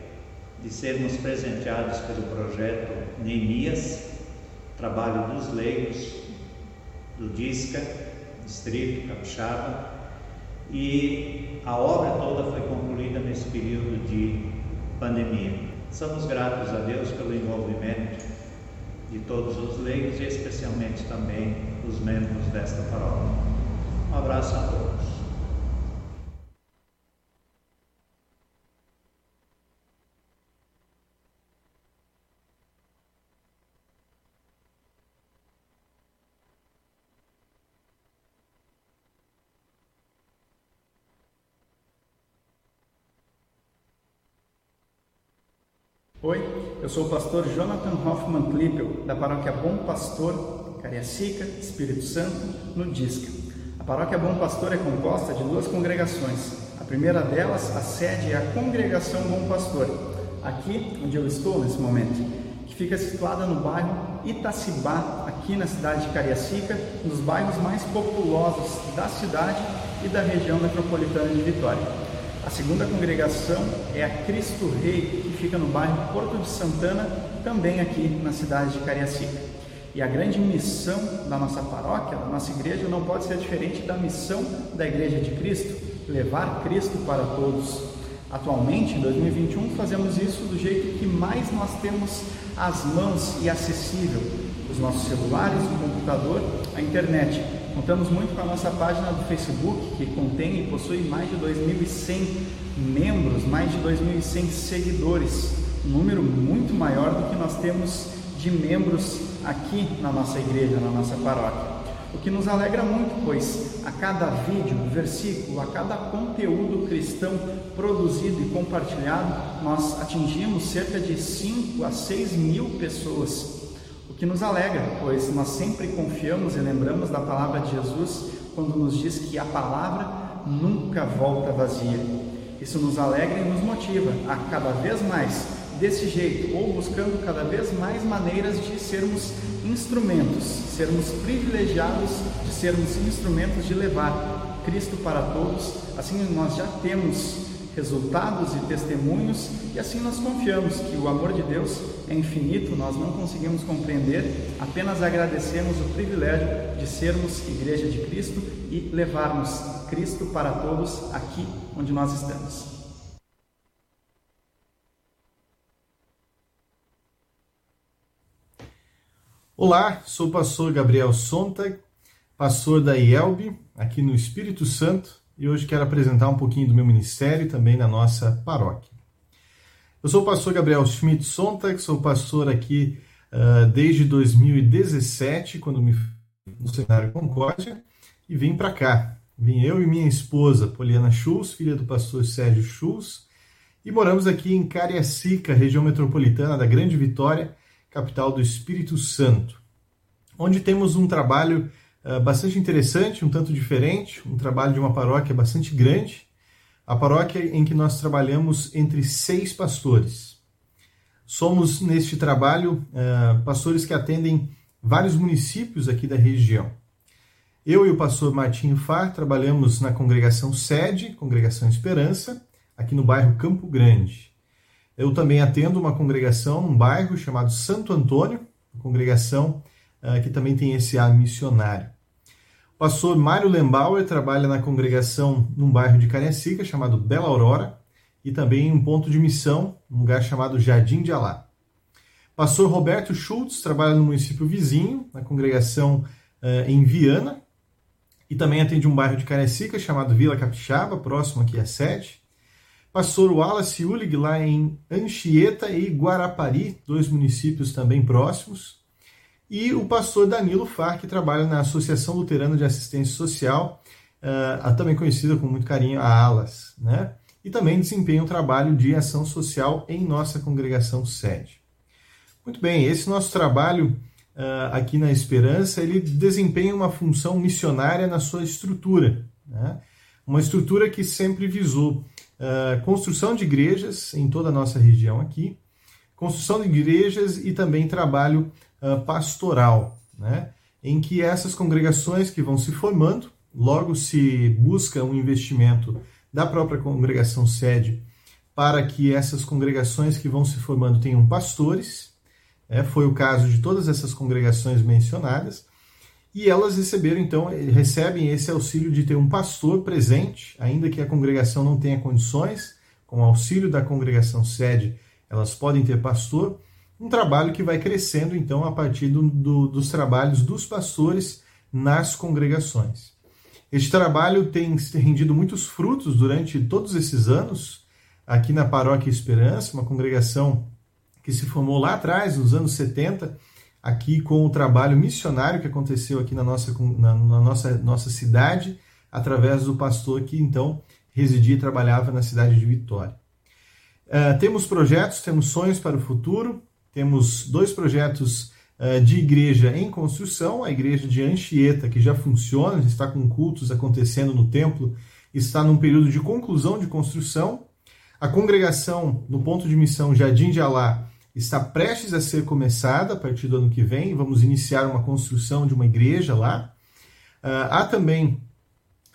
de sermos presenteados pelo projeto Neemias, trabalho dos leigos do DISCA, Distrito Capixaba, e a obra toda foi concluída nesse período de pandemia. Somos gratos a Deus pelo envolvimento de todos os leigos e especialmente também os membros desta paróquia. Um abraço a todos. Oi, eu sou o pastor Jonathan Hoffman Klippel, da paróquia Bom Pastor, Cariacica, Espírito Santo, no Disca. A paróquia Bom Pastor é composta de duas congregações. A primeira delas, a sede é a Congregação Bom Pastor, aqui onde eu estou nesse momento, que fica situada no bairro Itacibá, aqui na cidade de Cariacica, um dos bairros mais populosos da cidade e da região metropolitana de Vitória. A segunda congregação é a Cristo Rei, que fica no bairro Porto de Santana, também aqui na cidade de Cariacica. E a grande missão da nossa paróquia, da nossa igreja, não pode ser diferente da missão da Igreja de Cristo, levar Cristo para todos. Atualmente, em 2021, fazemos isso do jeito que mais nós temos às mãos e acessível, os nossos celulares, o computador, a internet. Contamos muito com a nossa página do Facebook, que contém e possui mais de 2.100 membros, mais de 2.100 seguidores, um número muito maior do que nós temos de membros aqui na nossa igreja, na nossa paróquia. O que nos alegra muito, pois a cada vídeo, versículo, a cada conteúdo cristão produzido e compartilhado, nós atingimos cerca de 5 a 6 mil pessoas que nos alegra, pois nós sempre confiamos e lembramos da palavra de Jesus quando nos diz que a palavra nunca volta vazia. Isso nos alegra e nos motiva a cada vez mais desse jeito, ou buscando cada vez mais maneiras de sermos instrumentos, sermos privilegiados de sermos instrumentos de levar Cristo para todos. Assim nós já temos resultados e testemunhos, e assim nós confiamos que o amor de Deus é infinito, nós não conseguimos compreender, apenas agradecemos o privilégio de sermos Igreja de Cristo e levarmos Cristo para todos aqui onde nós estamos. Olá, sou o pastor Gabriel Sontag, pastor da IELB, aqui no Espírito Santo, e hoje quero apresentar um pouquinho do meu ministério também na nossa paróquia. Eu sou o pastor Gabriel Schmidt Sontag, sou pastor aqui uh, desde 2017, quando me no Seminário Concórdia, e vim para cá. Vim eu e minha esposa, Poliana Schulz, filha do pastor Sérgio Schulz, e moramos aqui em Cariacica, região metropolitana da Grande Vitória, capital do Espírito Santo, onde temos um trabalho bastante interessante, um tanto diferente, um trabalho de uma paróquia bastante grande, a paróquia em que nós trabalhamos entre seis pastores. Somos, neste trabalho, uh, pastores que atendem vários municípios aqui da região. Eu e o pastor Martinho Far trabalhamos na congregação sede, Congregação Esperança, aqui no bairro Campo Grande. Eu também atendo uma congregação num bairro chamado Santo Antônio, congregação uh, que também tem esse ar missionário. Pastor Mário Lembauer trabalha na congregação num bairro de Cariacica chamado Bela Aurora e também em um ponto de missão, um lugar chamado Jardim de Alá. Pastor Roberto Schultz trabalha no município vizinho, na congregação uh, em Viana, e também atende um bairro de Cariacica chamado Vila Capixaba, próximo aqui à sede. Pastor Wallace Ulig, lá em Anchieta e Guarapari, dois municípios também próximos. E o pastor Danilo Far, que trabalha na Associação Luterana de Assistência Social, uh, também conhecida com muito carinho, a ALAS, né? E também desempenha um trabalho de ação social em nossa congregação sede. Muito bem, esse nosso trabalho uh, aqui na Esperança, ele desempenha uma função missionária na sua estrutura, né? Uma estrutura que sempre visou uh, construção de igrejas em toda a nossa região aqui, construção de igrejas e também trabalho uh, pastoral, né? em que essas congregações que vão se formando, logo se busca um investimento da própria congregação sede para que essas congregações que vão se formando tenham pastores, é, foi o caso de todas essas congregações mencionadas, e elas receberam então recebem esse auxílio de ter um pastor presente, ainda que a congregação não tenha condições, com auxílio da congregação sede, elas podem ter pastor, um trabalho que vai crescendo então a partir do, do, dos trabalhos dos pastores nas congregações. Este trabalho tem rendido muitos frutos durante todos esses anos aqui na Paróquia Esperança, uma congregação que se formou lá atrás, nos anos 70, aqui com o trabalho missionário que aconteceu aqui na nossa, na, na nossa, nossa cidade, através do pastor que então residia e trabalhava na cidade de Vitória. Uh, temos projetos, temos sonhos para o futuro, temos dois projetos uh, de igreja em construção, a igreja de Anchieta, que já funciona, está com cultos acontecendo no templo, está num período de conclusão de construção. A congregação no ponto de missão Jardim de Alá está prestes a ser começada a partir do ano que vem, vamos iniciar uma construção de uma igreja lá. Uh, há também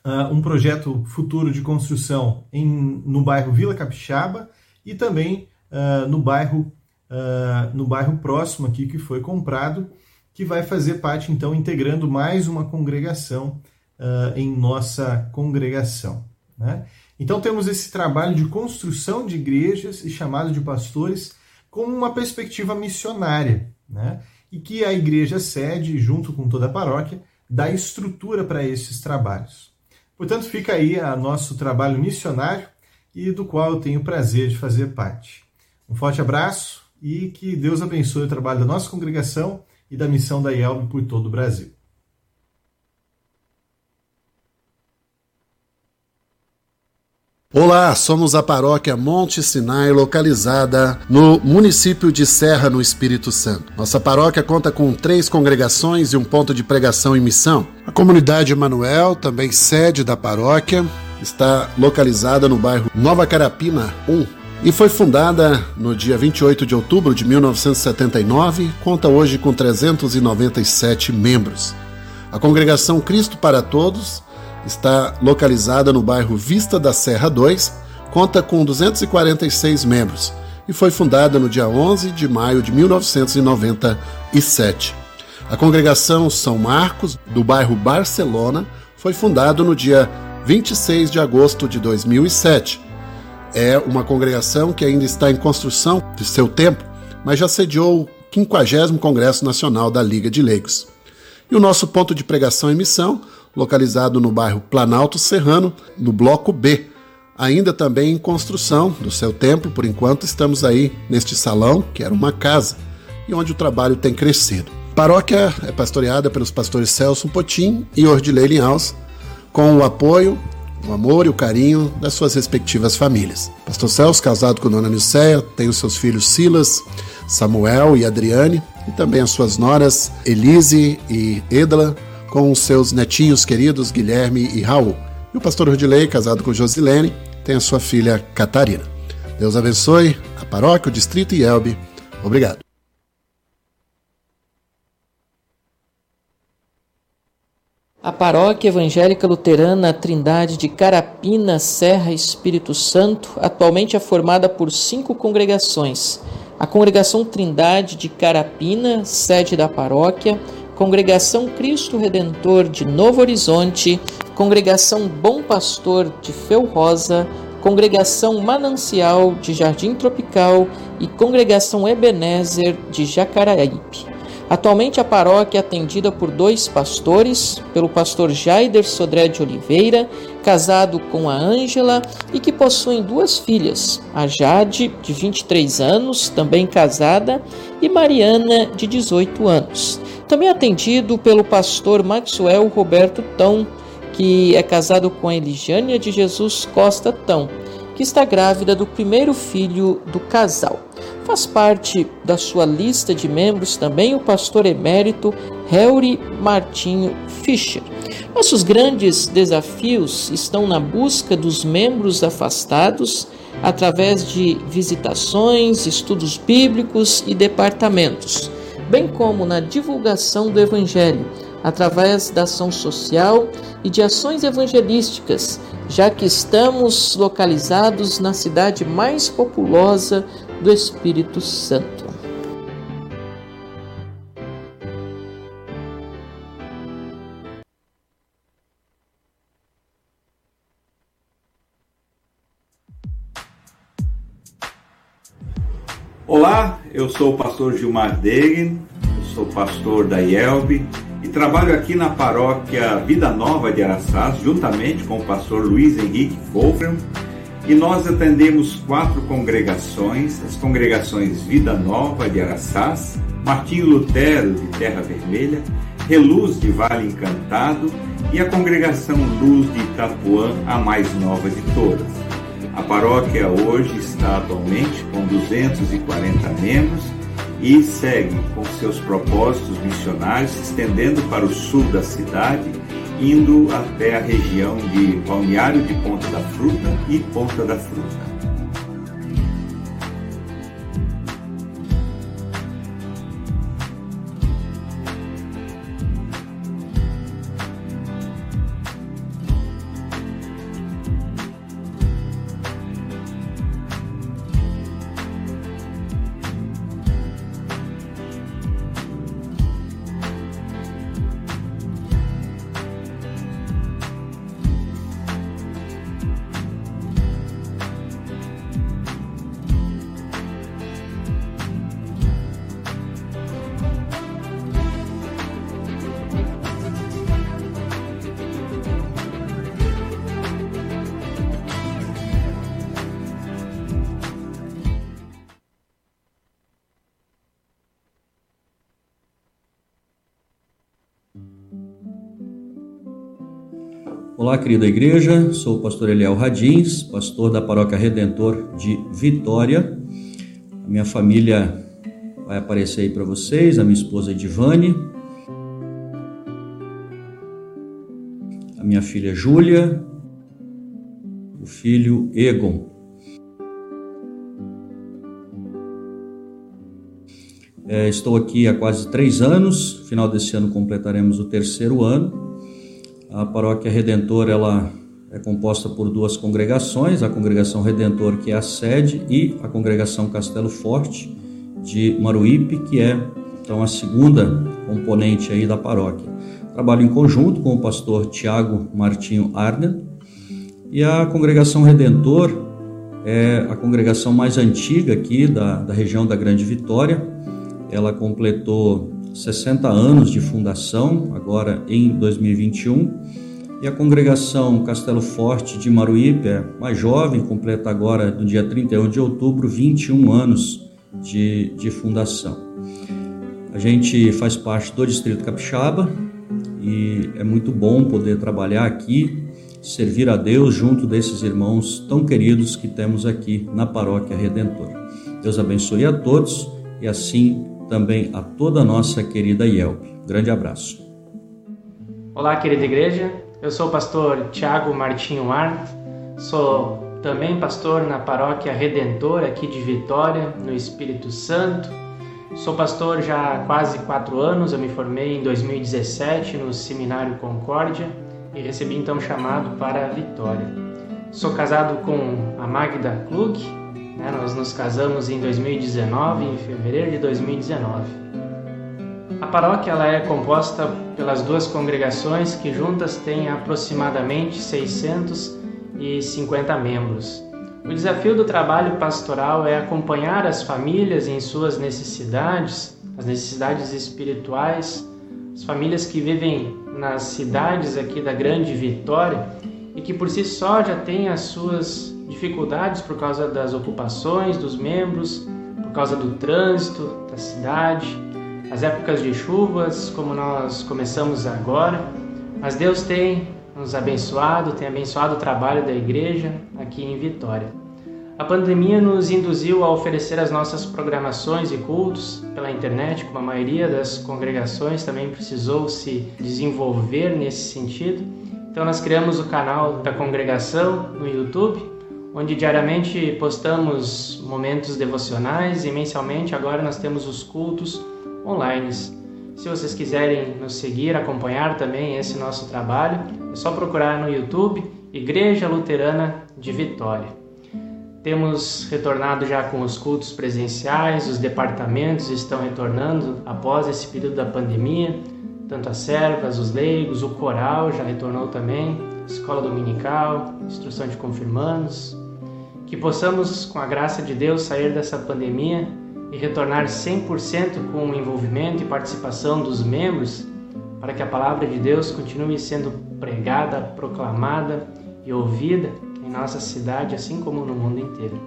uh, um projeto futuro de construção em, no bairro Vila Capixaba, e também uh, no bairro uh, no bairro próximo aqui que foi comprado, que vai fazer parte então integrando mais uma congregação uh, em nossa congregação. Né? Então temos esse trabalho de construção de igrejas e chamado de pastores com uma perspectiva missionária, né? e que a igreja sede, junto com toda a paróquia, dá estrutura para esses trabalhos. Portanto, fica aí a nosso trabalho missionário e do qual eu tenho o prazer de fazer parte. Um forte abraço e que Deus abençoe o trabalho da nossa congregação e da missão da IELB por todo o Brasil. Olá, somos a paróquia Monte Sinai, localizada no município de Serra, no Espírito Santo. Nossa paróquia conta com três congregações e um ponto de pregação e missão. A comunidade Emanuel, também sede da paróquia, está localizada no bairro Nova Carapina 1 e foi fundada no dia 28 de outubro de 1979, conta hoje com 397 membros. A congregação Cristo para Todos está localizada no bairro Vista da Serra 2, conta com 246 membros e foi fundada no dia 11 de maio de 1997. A congregação São Marcos, do bairro Barcelona, foi fundada no dia 26 de agosto de 2007. É uma congregação que ainda está em construção de seu tempo, mas já sediou o 50 Congresso Nacional da Liga de Leigos. E o nosso ponto de pregação e missão, localizado no bairro Planalto Serrano, no bloco B, ainda também em construção do seu templo, por enquanto estamos aí neste salão, que era uma casa, e onde o trabalho tem crescido. Paróquia é pastoreada pelos pastores Celso Potim e Ordilei Linhaus, com o apoio, o amor e o carinho das suas respectivas famílias. Pastor Celso, casado com Dona Nilceia, tem os seus filhos Silas, Samuel e Adriane, e também as suas noras Elise e Edla, com os seus netinhos queridos Guilherme e Raul. E o pastor Rodilei, casado com Josilene, tem a sua filha Catarina. Deus abençoe a paróquia, o distrito e Elbe. Obrigado. A Paróquia Evangélica Luterana Trindade de Carapina, Serra Espírito Santo, atualmente é formada por cinco congregações. A Congregação Trindade de Carapina, sede da paróquia, Congregação Cristo Redentor de Novo Horizonte, Congregação Bom Pastor de Feu Rosa, Congregação Manancial de Jardim Tropical e Congregação Ebenezer de Jacaraípe. Atualmente a paróquia é atendida por dois pastores, pelo pastor Jaider Sodré de Oliveira, casado com a Ângela e que possuem duas filhas, a Jade, de 23 anos, também casada, e Mariana, de 18 anos. Também atendido pelo pastor Maxwell Roberto Tão, que é casado com a Eligânia de Jesus Costa Tão, que está grávida do primeiro filho do casal. Faz parte da sua lista de membros também o pastor emérito Helry Martinho Fischer. Nossos grandes desafios estão na busca dos membros afastados através de visitações, estudos bíblicos e departamentos, bem como na divulgação do Evangelho através da ação social e de ações evangelísticas, já que estamos localizados na cidade mais populosa do Espírito Santo. Olá, eu sou o pastor Gilmar Degen, sou pastor da IELB e trabalho aqui na paróquia Vida Nova de Araçás, juntamente com o pastor Luiz Henrique Wolfram, e nós atendemos quatro congregações, as congregações Vida Nova de Araçás, Martinho Lutero de Terra Vermelha, Reluz de Vale Encantado e a congregação Luz de Itapuã, a mais nova de todas. A paróquia hoje está atualmente com 240 membros e segue com seus propósitos missionários, estendendo para o sul da cidade, indo até a região de Balneário de Ponta da Fruta e Ponta da Fruta. Olá, querida igreja, sou o pastor Eliel Radins, pastor da Paróquia Redentor de Vitória. A minha família vai aparecer aí para vocês, a minha esposa Edivane, a minha filha Júlia, o filho Egon. É, estou aqui há quase três anos, final desse ano completaremos o terceiro ano a paróquia Redentor ela é composta por duas congregações, a congregação Redentor que é a sede e a congregação Castelo Forte de Maruípe, que é então a segunda componente aí da paróquia. Trabalho em conjunto com o pastor Tiago Martinho Arnen e a congregação Redentor é a congregação mais antiga aqui da, da região da Grande Vitória. Ela completou 60 anos de fundação, agora em 2021. E a congregação Castelo Forte de Maruípe é mais jovem, completa agora no dia 31 de outubro 21 anos de, de fundação. A gente faz parte do Distrito Capixaba e é muito bom poder trabalhar aqui, servir a Deus junto desses irmãos tão queridos que temos aqui na Paróquia Redentor. Deus abençoe a todos e assim também a toda a nossa querida IELP. Grande abraço. Olá, querida igreja. Eu sou o pastor Tiago Martinho Arndt. Sou também pastor na paróquia Redentor aqui de Vitória, no Espírito Santo. Sou pastor já há quase quatro anos. Eu me formei em 2017 no Seminário Concórdia e recebi então chamado para Vitória. Sou casado com a Magda Klug, né? Nós nos casamos em 2019, em fevereiro de 2019. A paróquia ela é composta pelas duas congregações que juntas têm aproximadamente 650 membros. O desafio do trabalho pastoral é acompanhar as famílias em suas necessidades, as necessidades espirituais, as famílias que vivem nas cidades aqui da Grande Vitória e que por si só já têm as suas dificuldades por causa das ocupações dos membros, por causa do trânsito da cidade, as épocas de chuvas, como nós começamos agora. Mas Deus tem nos abençoado, tem abençoado o trabalho da igreja aqui em Vitória. A pandemia nos induziu a oferecer as nossas programações e cultos pela internet, como a maioria das congregações também precisou se desenvolver nesse sentido. Então, nós criamos o canal da congregação no YouTube, onde diariamente postamos momentos devocionais e mensalmente agora nós temos os cultos online. Se vocês quiserem nos seguir, acompanhar também esse nosso trabalho, é só procurar no YouTube Igreja Luterana de Vitória. Temos retornado já com os cultos presenciais, os departamentos estão retornando após esse período da pandemia, tanto as servas, os leigos, o coral já retornou também, escola dominical, instrução de confirmandos. Que possamos, com a graça de Deus, sair dessa pandemia e retornar 100% com o envolvimento e participação dos membros, para que a palavra de Deus continue sendo pregada, proclamada e ouvida em nossa cidade, assim como no mundo inteiro.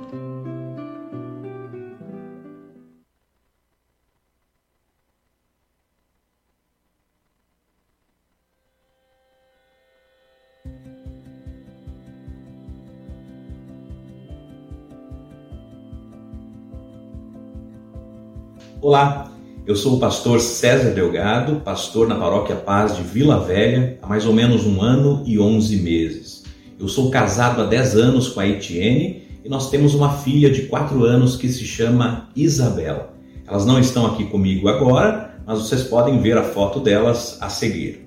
Olá, eu sou o pastor César Delgado, pastor na Paróquia Paz de Vila Velha há mais ou menos um ano e onze meses. Eu sou casado há dez anos com a Etienne e nós temos uma filha de quatro anos que se chama Isabela. Elas não estão aqui comigo agora, mas vocês podem ver a foto delas a seguir.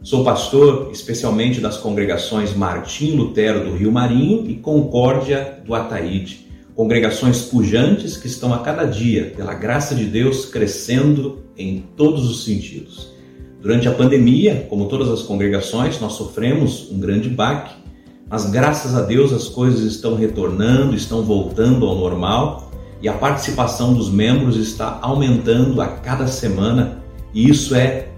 Sou pastor especialmente das congregações Martim Lutero do Rio Marinho e Concórdia do Ataíde congregações pujantes que estão a cada dia, pela graça de Deus, crescendo em todos os sentidos. Durante a pandemia, como todas as congregações, nós sofremos um grande baque, mas graças a Deus as coisas estão retornando, estão voltando ao normal e a participação dos membros está aumentando a cada semana e isso é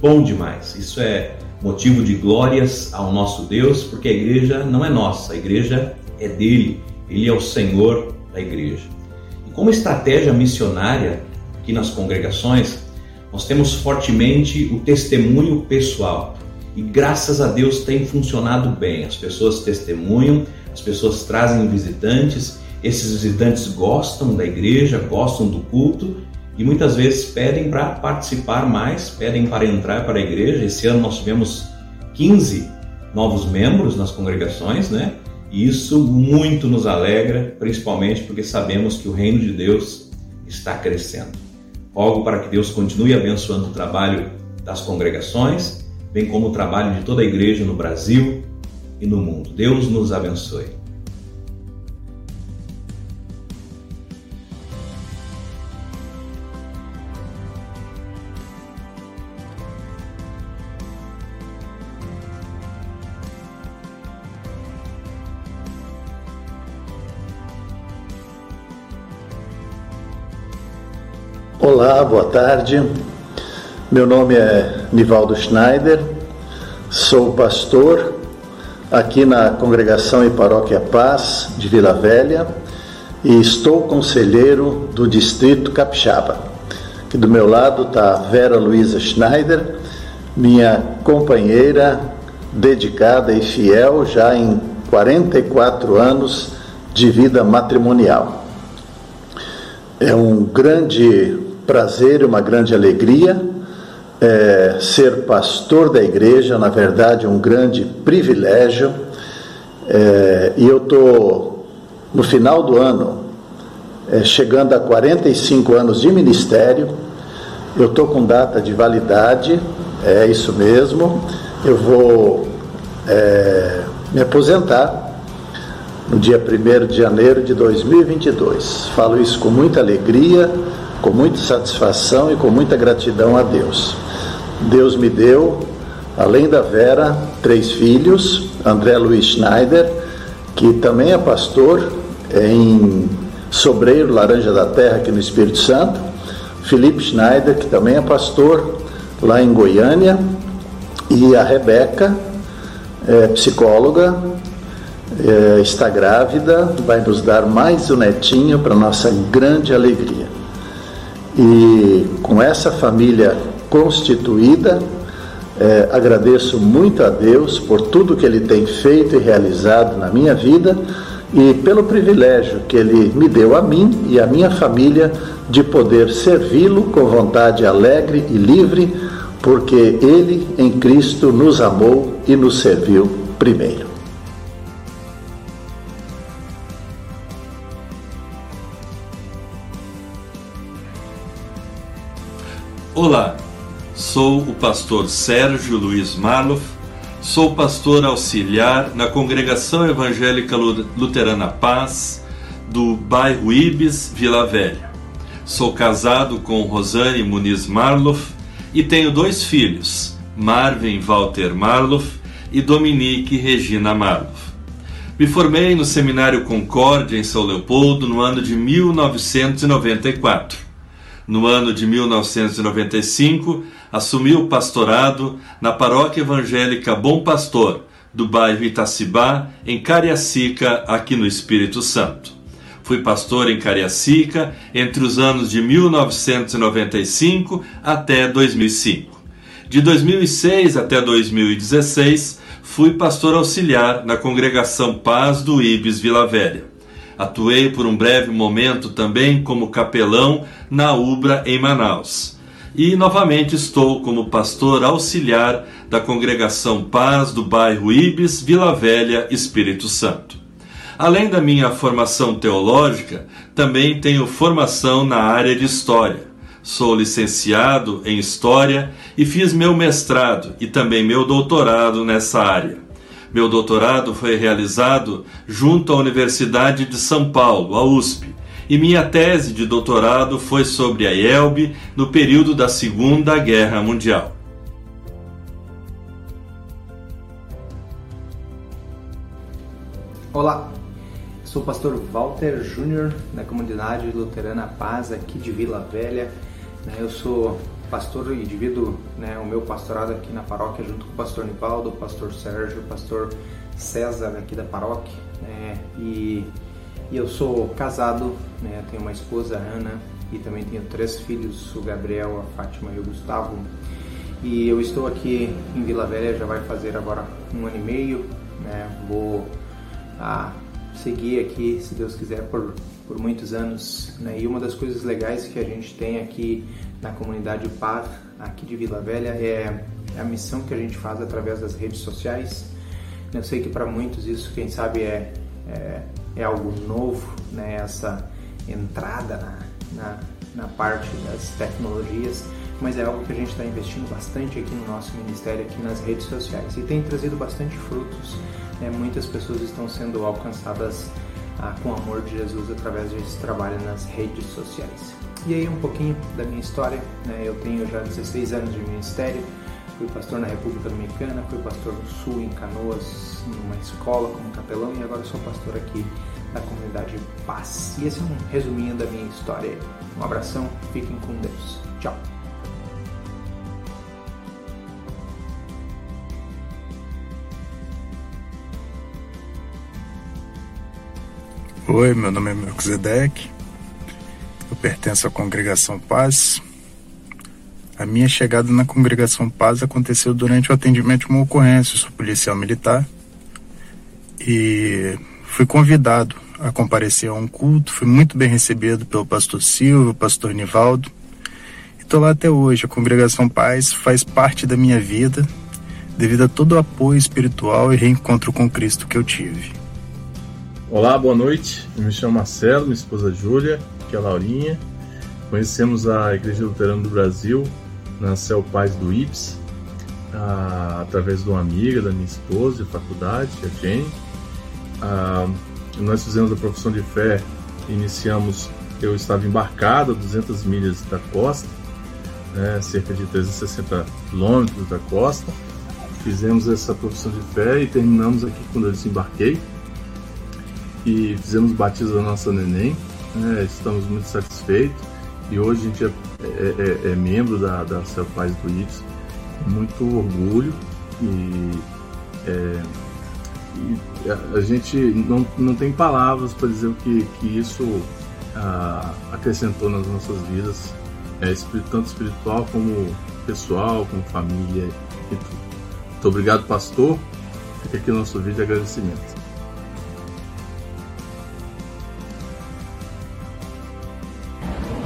bom demais. Isso é motivo de glórias ao nosso Deus, porque a igreja não é nossa, a igreja é dele ele é o Senhor da igreja. E como estratégia missionária aqui nas congregações, nós temos fortemente o testemunho pessoal. E graças a Deus tem funcionado bem. As pessoas testemunham, as pessoas trazem visitantes, esses visitantes gostam da igreja, gostam do culto e muitas vezes pedem para participar mais, pedem para entrar para a igreja. Esse ano nós tivemos 15 novos membros nas congregações, né? E isso muito nos alegra, principalmente porque sabemos que o reino de Deus está crescendo. Rogo para que Deus continue abençoando o trabalho das congregações, bem como o trabalho de toda a igreja no Brasil e no mundo. Deus nos abençoe. Olá, boa tarde. Meu nome é Nivaldo Schneider, sou pastor aqui na Congregação e Paróquia Paz de Vila Velha e estou conselheiro do Distrito Capixaba. Aqui do meu lado está Vera Luiza Schneider, minha companheira dedicada e fiel já em 44 anos de vida matrimonial. É um grande prazer e uma grande alegria é, ser pastor da igreja, na verdade, um grande privilégio. É, e eu estou no final do ano, é, chegando a 45 anos de ministério. Eu estou com data de validade, é isso mesmo. Eu vou é, me aposentar no dia 1 de janeiro de 2022. Falo isso com muita alegria com muita satisfação e com muita gratidão a Deus. Deus me deu, além da Vera, três filhos: André Luiz Schneider, que também é pastor em Sobreiro, Laranja da Terra, aqui no Espírito Santo, Felipe Schneider, que também é pastor lá em Goiânia, e a Rebeca, é, psicóloga, é, está grávida, vai nos dar mais um netinho para nossa grande alegria. E com essa família constituída, é, agradeço muito a Deus por tudo que Ele tem feito e realizado na minha vida e pelo privilégio que Ele me deu a mim e a minha família de poder servi-lo com vontade alegre e livre, porque Ele em Cristo nos amou e nos serviu primeiro. Olá, sou o pastor Sérgio Luiz Marloff, sou pastor auxiliar na Congregação Evangélica Luterana Paz do bairro Ibis, Vila Velha. Sou casado com Rosane Muniz Marloff e tenho dois filhos, Marvin Walter Marloff e Dominique Regina Marloff. Me formei no Seminário Concórdia em São Leopoldo no ano de 1994 no ano de 1995, assumiu o pastorado na paróquia evangélica Bom Pastor, do bairro Itacibá, em Cariacica, aqui no Espírito Santo. Fui pastor em Cariacica entre os anos de 1995 até 2005. De 2006 até 2016, fui pastor auxiliar na congregação Paz do Ibis Vila Velha. Atuei por um breve momento também como capelão na Ubra em Manaus. E novamente estou como pastor auxiliar da congregação Paz do bairro Ibis, Vila Velha, Espírito Santo. Além da minha formação teológica, também tenho formação na área de história. Sou licenciado em História e fiz meu mestrado e também meu doutorado nessa área. Meu doutorado foi realizado junto à Universidade de São Paulo, a USP, e minha tese de doutorado foi sobre a IELB no período da Segunda Guerra Mundial. Olá, sou o pastor Walter Júnior da comunidade luterana Paz aqui de Vila Velha. Eu sou pastor e divido né, o meu pastorado aqui na paróquia junto com o pastor Nivaldo, o pastor Sérgio, o pastor César aqui da paróquia. Né, e, e, eu sou casado, né, tenho uma esposa, Ana, e também tenho três filhos, o Gabriel, a Fátima e o Gustavo. E eu estou aqui em Vila Velha, já vai fazer agora um ano e meio. Né, vou a, seguir aqui, se Deus quiser, por, por muitos anos. Né, e uma das coisas legais que a gente tem aqui na comunidade Paz aqui de Vila Velha é, é a missão que a gente faz através das redes sociais. Eu sei que para muitos isso, quem sabe, é, é, é, algo novo, né? essa entrada na, na, na parte das tecnologias, mas é algo que a gente está investindo bastante aqui no nosso ministério, aqui nas redes sociais e tem trazido bastante frutos. Né? Muitas pessoas estão sendo alcançadas ah, com o amor de Jesus através desse trabalho nas redes sociais. E aí um pouquinho da minha história, né? eu tenho já 16 anos de ministério, fui pastor na República Dominicana, fui pastor no Sul, em Canoas, numa escola como capelão e agora sou pastor aqui da comunidade Paz. E esse é um resuminho da minha história. Um abração, fiquem com Deus. Tchau. Oi, meu nome é Melquisedeque pertenço à Congregação Paz. A minha chegada na Congregação Paz aconteceu durante o atendimento de uma ocorrência. Eu sou policial militar e fui convidado a comparecer a um culto. Fui muito bem recebido pelo pastor Silvio, pastor Nivaldo. E estou lá até hoje. A Congregação Paz faz parte da minha vida devido a todo o apoio espiritual e reencontro com Cristo que eu tive. Olá, boa noite. Eu me chamo Marcelo, minha esposa Júlia aqui é a Laurinha. Conhecemos a Igreja Luterana do Brasil na Céu Paz do IPS, através de uma amiga da minha esposa de faculdade, a Jane. nós fizemos a profissão de fé, iniciamos, eu estava embarcado a 200 milhas da costa, né, cerca de 360 quilômetros da costa. Fizemos essa profissão de fé e terminamos aqui quando eu desembarquei. E fizemos o batismo da nossa neném, né, estamos muito satisfeitos e hoje a gente é, é, é, é membro da, da Paz do IPS, muito orgulho e, é, e a, a, gente não, não tem palavras para dizer o que, que isso ah, acrescentou nas nossas vidas, é, tanto espiritual como pessoal, como família e tudo. Muito obrigado, pastor. Fica aqui o nosso vídeo de agradecimento.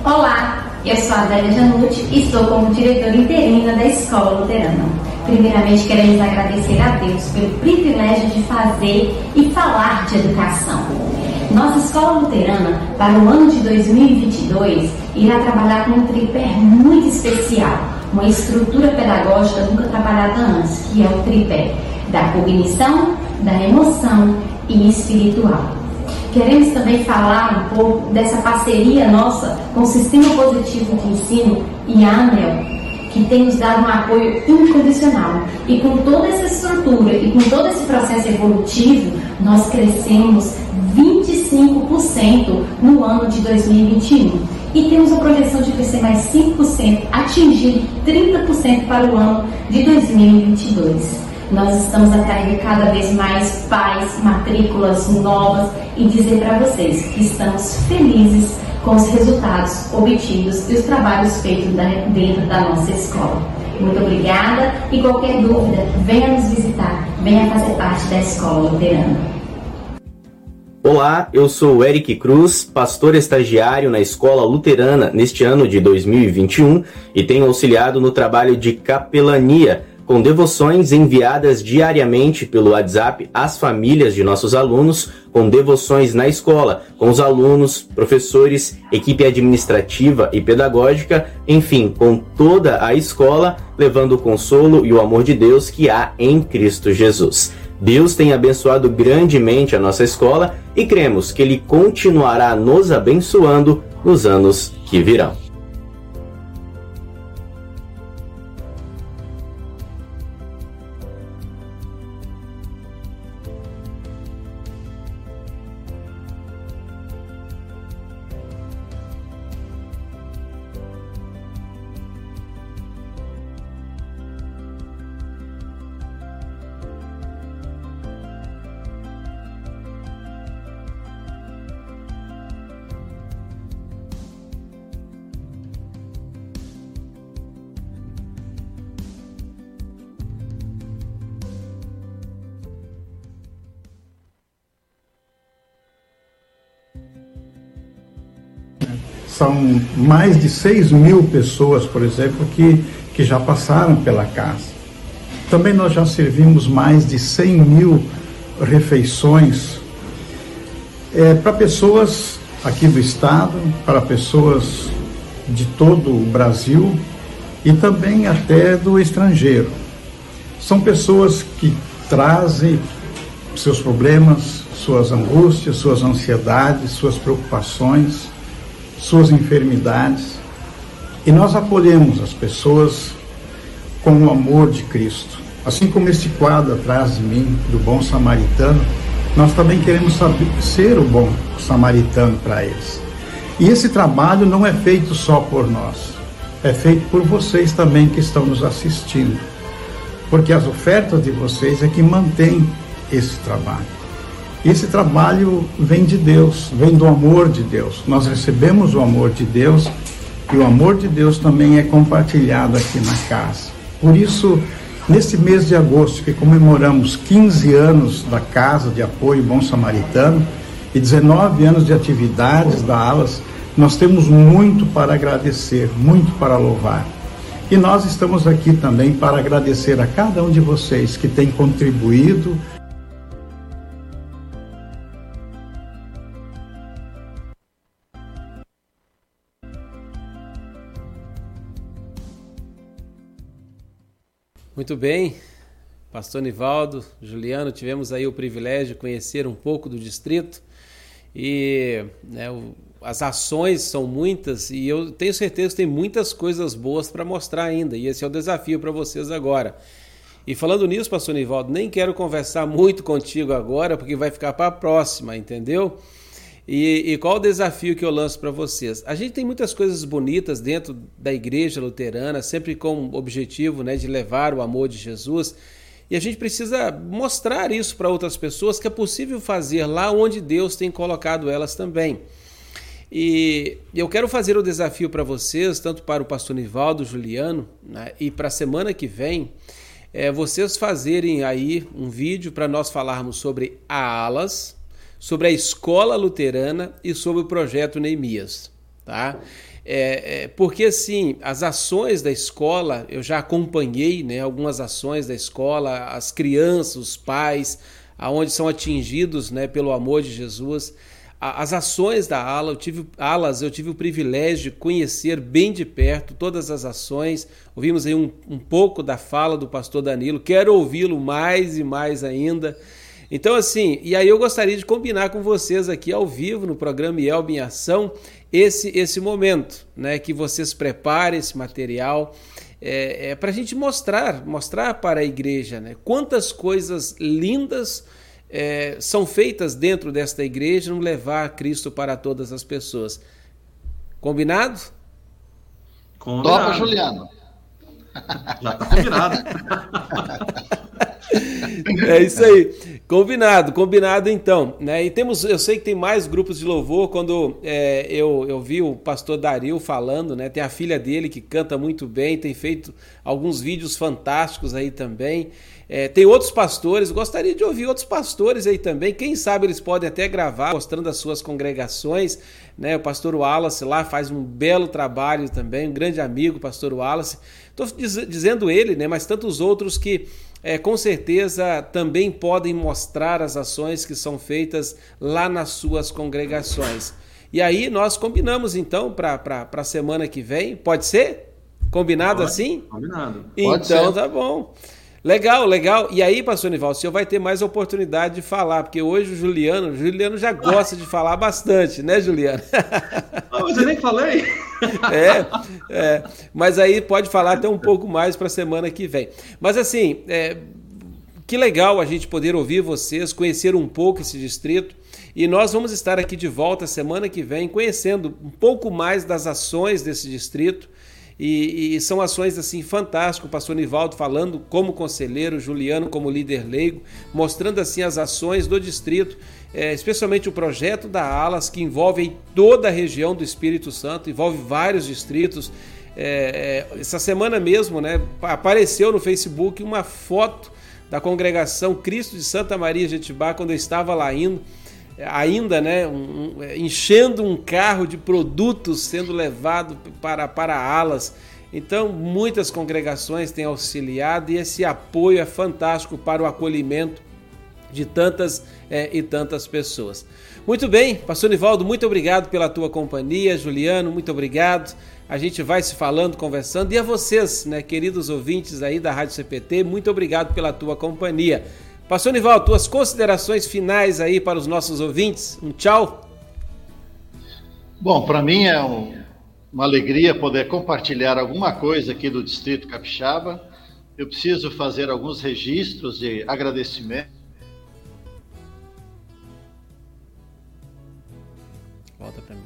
Olá, eu sou a Adélia Janucci e estou como diretora interina da Escola Luterana. Primeiramente, queremos agradecer a Deus pelo privilégio de fazer e falar de educação. Nossa Escola Luterana, para o ano de 2022, irá trabalhar com um tripé muito especial, uma estrutura pedagógica nunca trabalhada antes, que é o tripé da cognição, da emoção e espiritual. Queremos também falar um pouco dessa parceria nossa com o Sistema Positivo de Ensino e a ANEL, que tem nos dado um apoio incondicional. E com toda essa estrutura e com todo esse processo evolutivo, nós crescemos 25% no ano de 2021. E temos a projeção de crescer mais 5%, atingir 30% para o ano de 2022. Nós estamos atraindo cada vez mais pais, matrículas novas e dizer para vocês que estamos felizes com os resultados obtidos e os trabalhos feitos dentro da nossa escola. Muito obrigada e qualquer dúvida, venha nos visitar, venha fazer parte da escola luterana. Olá, eu sou Eric Cruz, pastor estagiário na Escola Luterana neste ano de 2021 e tenho auxiliado no trabalho de capelania com devoções enviadas diariamente pelo WhatsApp às famílias de nossos alunos, com devoções na escola, com os alunos, professores, equipe administrativa e pedagógica, enfim, com toda a escola, levando o consolo e o amor de Deus que há em Cristo Jesus. Deus tem abençoado grandemente a nossa escola e cremos que Ele continuará nos abençoando nos anos que virão. São mais de 6 mil pessoas, por exemplo, que, que já passaram pela casa. Também nós já servimos mais de 100 mil refeições é, para pessoas aqui do estado, para pessoas de todo o Brasil e também até do estrangeiro. São pessoas que trazem seus problemas, suas angústias, suas ansiedades, suas preocupações suas enfermidades. E nós acolhemos as pessoas com o amor de Cristo. Assim como este quadro atrás de mim, do bom samaritano, nós também queremos saber, ser o bom samaritano para eles. E esse trabalho não é feito só por nós, é feito por vocês também que estão nos assistindo. Porque as ofertas de vocês é que mantém esse trabalho. Esse trabalho vem de Deus, vem do amor de Deus. Nós recebemos o amor de Deus e o amor de Deus também é compartilhado aqui na casa. Por isso, neste mês de agosto, que comemoramos 15 anos da Casa de Apoio Bom Samaritano e 19 anos de atividades da Alas, nós temos muito para agradecer, muito para louvar. E nós estamos aqui também para agradecer a cada um de vocês que tem contribuído Muito bem, Pastor Nivaldo, Juliano, tivemos aí o privilégio de conhecer um pouco do distrito e né, o, as ações são muitas e eu tenho certeza que tem muitas coisas boas para mostrar ainda e esse é o desafio para vocês agora. E falando nisso, Pastor Nivaldo, nem quero conversar muito contigo agora porque vai ficar para a próxima, entendeu? E, e, qual o desafio que eu lanço para vocês? A gente tem muitas coisas bonitas dentro da igreja luterana, sempre com o objetivo né, de levar o amor de Jesus. E a gente precisa mostrar isso para outras pessoas que é possível fazer lá onde Deus tem colocado elas também. E eu quero fazer o desafio para vocês, tanto para o pastor Nivaldo Juliano, né, e para a semana que vem, é, vocês fazerem aí um vídeo para nós falarmos sobre Alas, sobre a escola luterana e sobre o projeto Neemias, tá? É, é, porque assim, as ações da escola, eu já acompanhei né, algumas ações da escola, as crianças, os pais, aonde são atingidos né, pelo amor de Jesus. As ações da ala, eu tive, alas, eu tive o privilégio de conhecer bem de perto todas as ações. Ouvimos aí um, um pouco da fala do pastor Danilo, quero ouvi-lo mais e mais ainda. Então, assim, e aí eu gostaria de combinar com vocês aqui ao vivo no programa Elb em Ação esse, esse momento, né? Que vocês preparem esse material é, é para a gente mostrar, mostrar para a igreja, né? Quantas coisas lindas é, são feitas dentro desta igreja, não levar Cristo para todas as pessoas. Combinado? Combinado. Topa, Juliano. Já está combinado. é isso aí. Combinado, combinado então. Né? E temos, eu sei que tem mais grupos de louvor. Quando é, eu, eu vi o pastor Dario falando, né? Tem a filha dele que canta muito bem, tem feito alguns vídeos fantásticos aí também. É, tem outros pastores, gostaria de ouvir outros pastores aí também. Quem sabe eles podem até gravar mostrando as suas congregações. Né? O pastor Wallace lá faz um belo trabalho também, um grande amigo, pastor Wallace. Estou diz, dizendo ele, né? mas tantos outros que é, com certeza também podem mostrar as ações que são feitas lá nas suas congregações. E aí nós combinamos então para a semana que vem. Pode ser? Combinado Pode, assim? Combinado. Então tá bom. Legal, legal. E aí, pastor Nival, o senhor vai ter mais oportunidade de falar, porque hoje o Juliano, o Juliano já gosta de falar bastante, né, Juliano? Ah, mas eu nem falei. É, é, mas aí pode falar até um pouco mais para a semana que vem. Mas assim, é, que legal a gente poder ouvir vocês, conhecer um pouco esse distrito. E nós vamos estar aqui de volta semana que vem, conhecendo um pouco mais das ações desse distrito e, e, são ações assim fantásticas. O pastor Nivaldo falando como conselheiro, Juliano como líder leigo, mostrando assim as ações do distrito, é, especialmente o projeto da Alas, que envolve toda a região do Espírito Santo, envolve vários distritos. É, é, essa semana mesmo, né, apareceu no Facebook uma foto da congregação Cristo de Santa Maria Jetibá quando eu estava lá indo ainda né, um, é, enchendo um carro de produtos sendo levado para, para alas. Então, muitas congregações têm auxiliado e esse apoio é fantástico para o acolhimento de tantas é, e tantas pessoas. Muito bem, Pastor Nivaldo, muito obrigado pela tua companhia. Juliano, muito obrigado. A gente vai se falando, conversando. E a vocês, né, queridos ouvintes aí da Rádio CPT, muito obrigado pela tua companhia. Pastor Nival, tuas considerações finais aí para os nossos ouvintes. Um tchau. Bom, para mim é um, uma alegria poder compartilhar alguma coisa aqui do Distrito Capixaba. Eu preciso fazer alguns registros de agradecimento. Volta para mim.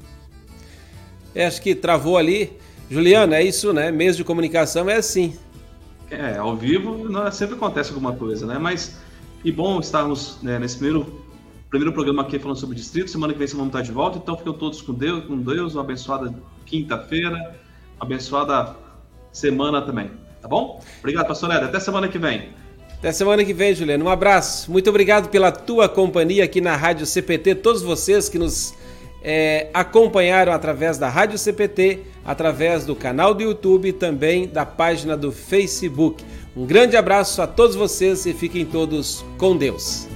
É, acho que travou ali. Juliana, é isso, né? Mês de comunicação é assim. É, ao vivo não, sempre acontece alguma coisa, né? Mas e bom estarmos né, nesse primeiro, primeiro programa aqui falando sobre distrito. Semana que vem vamos estar de volta. Então fiquem todos com Deus, com Deus. Uma abençoada quinta-feira. Abençoada semana também. Tá bom? Obrigado, pastor Ed. Até semana que vem. Até semana que vem, Juliano. Um abraço. Muito obrigado pela tua companhia aqui na Rádio CPT. Todos vocês que nos é, acompanharam através da Rádio CPT, através do canal do YouTube e também da página do Facebook. Um grande abraço a todos vocês e fiquem todos com Deus.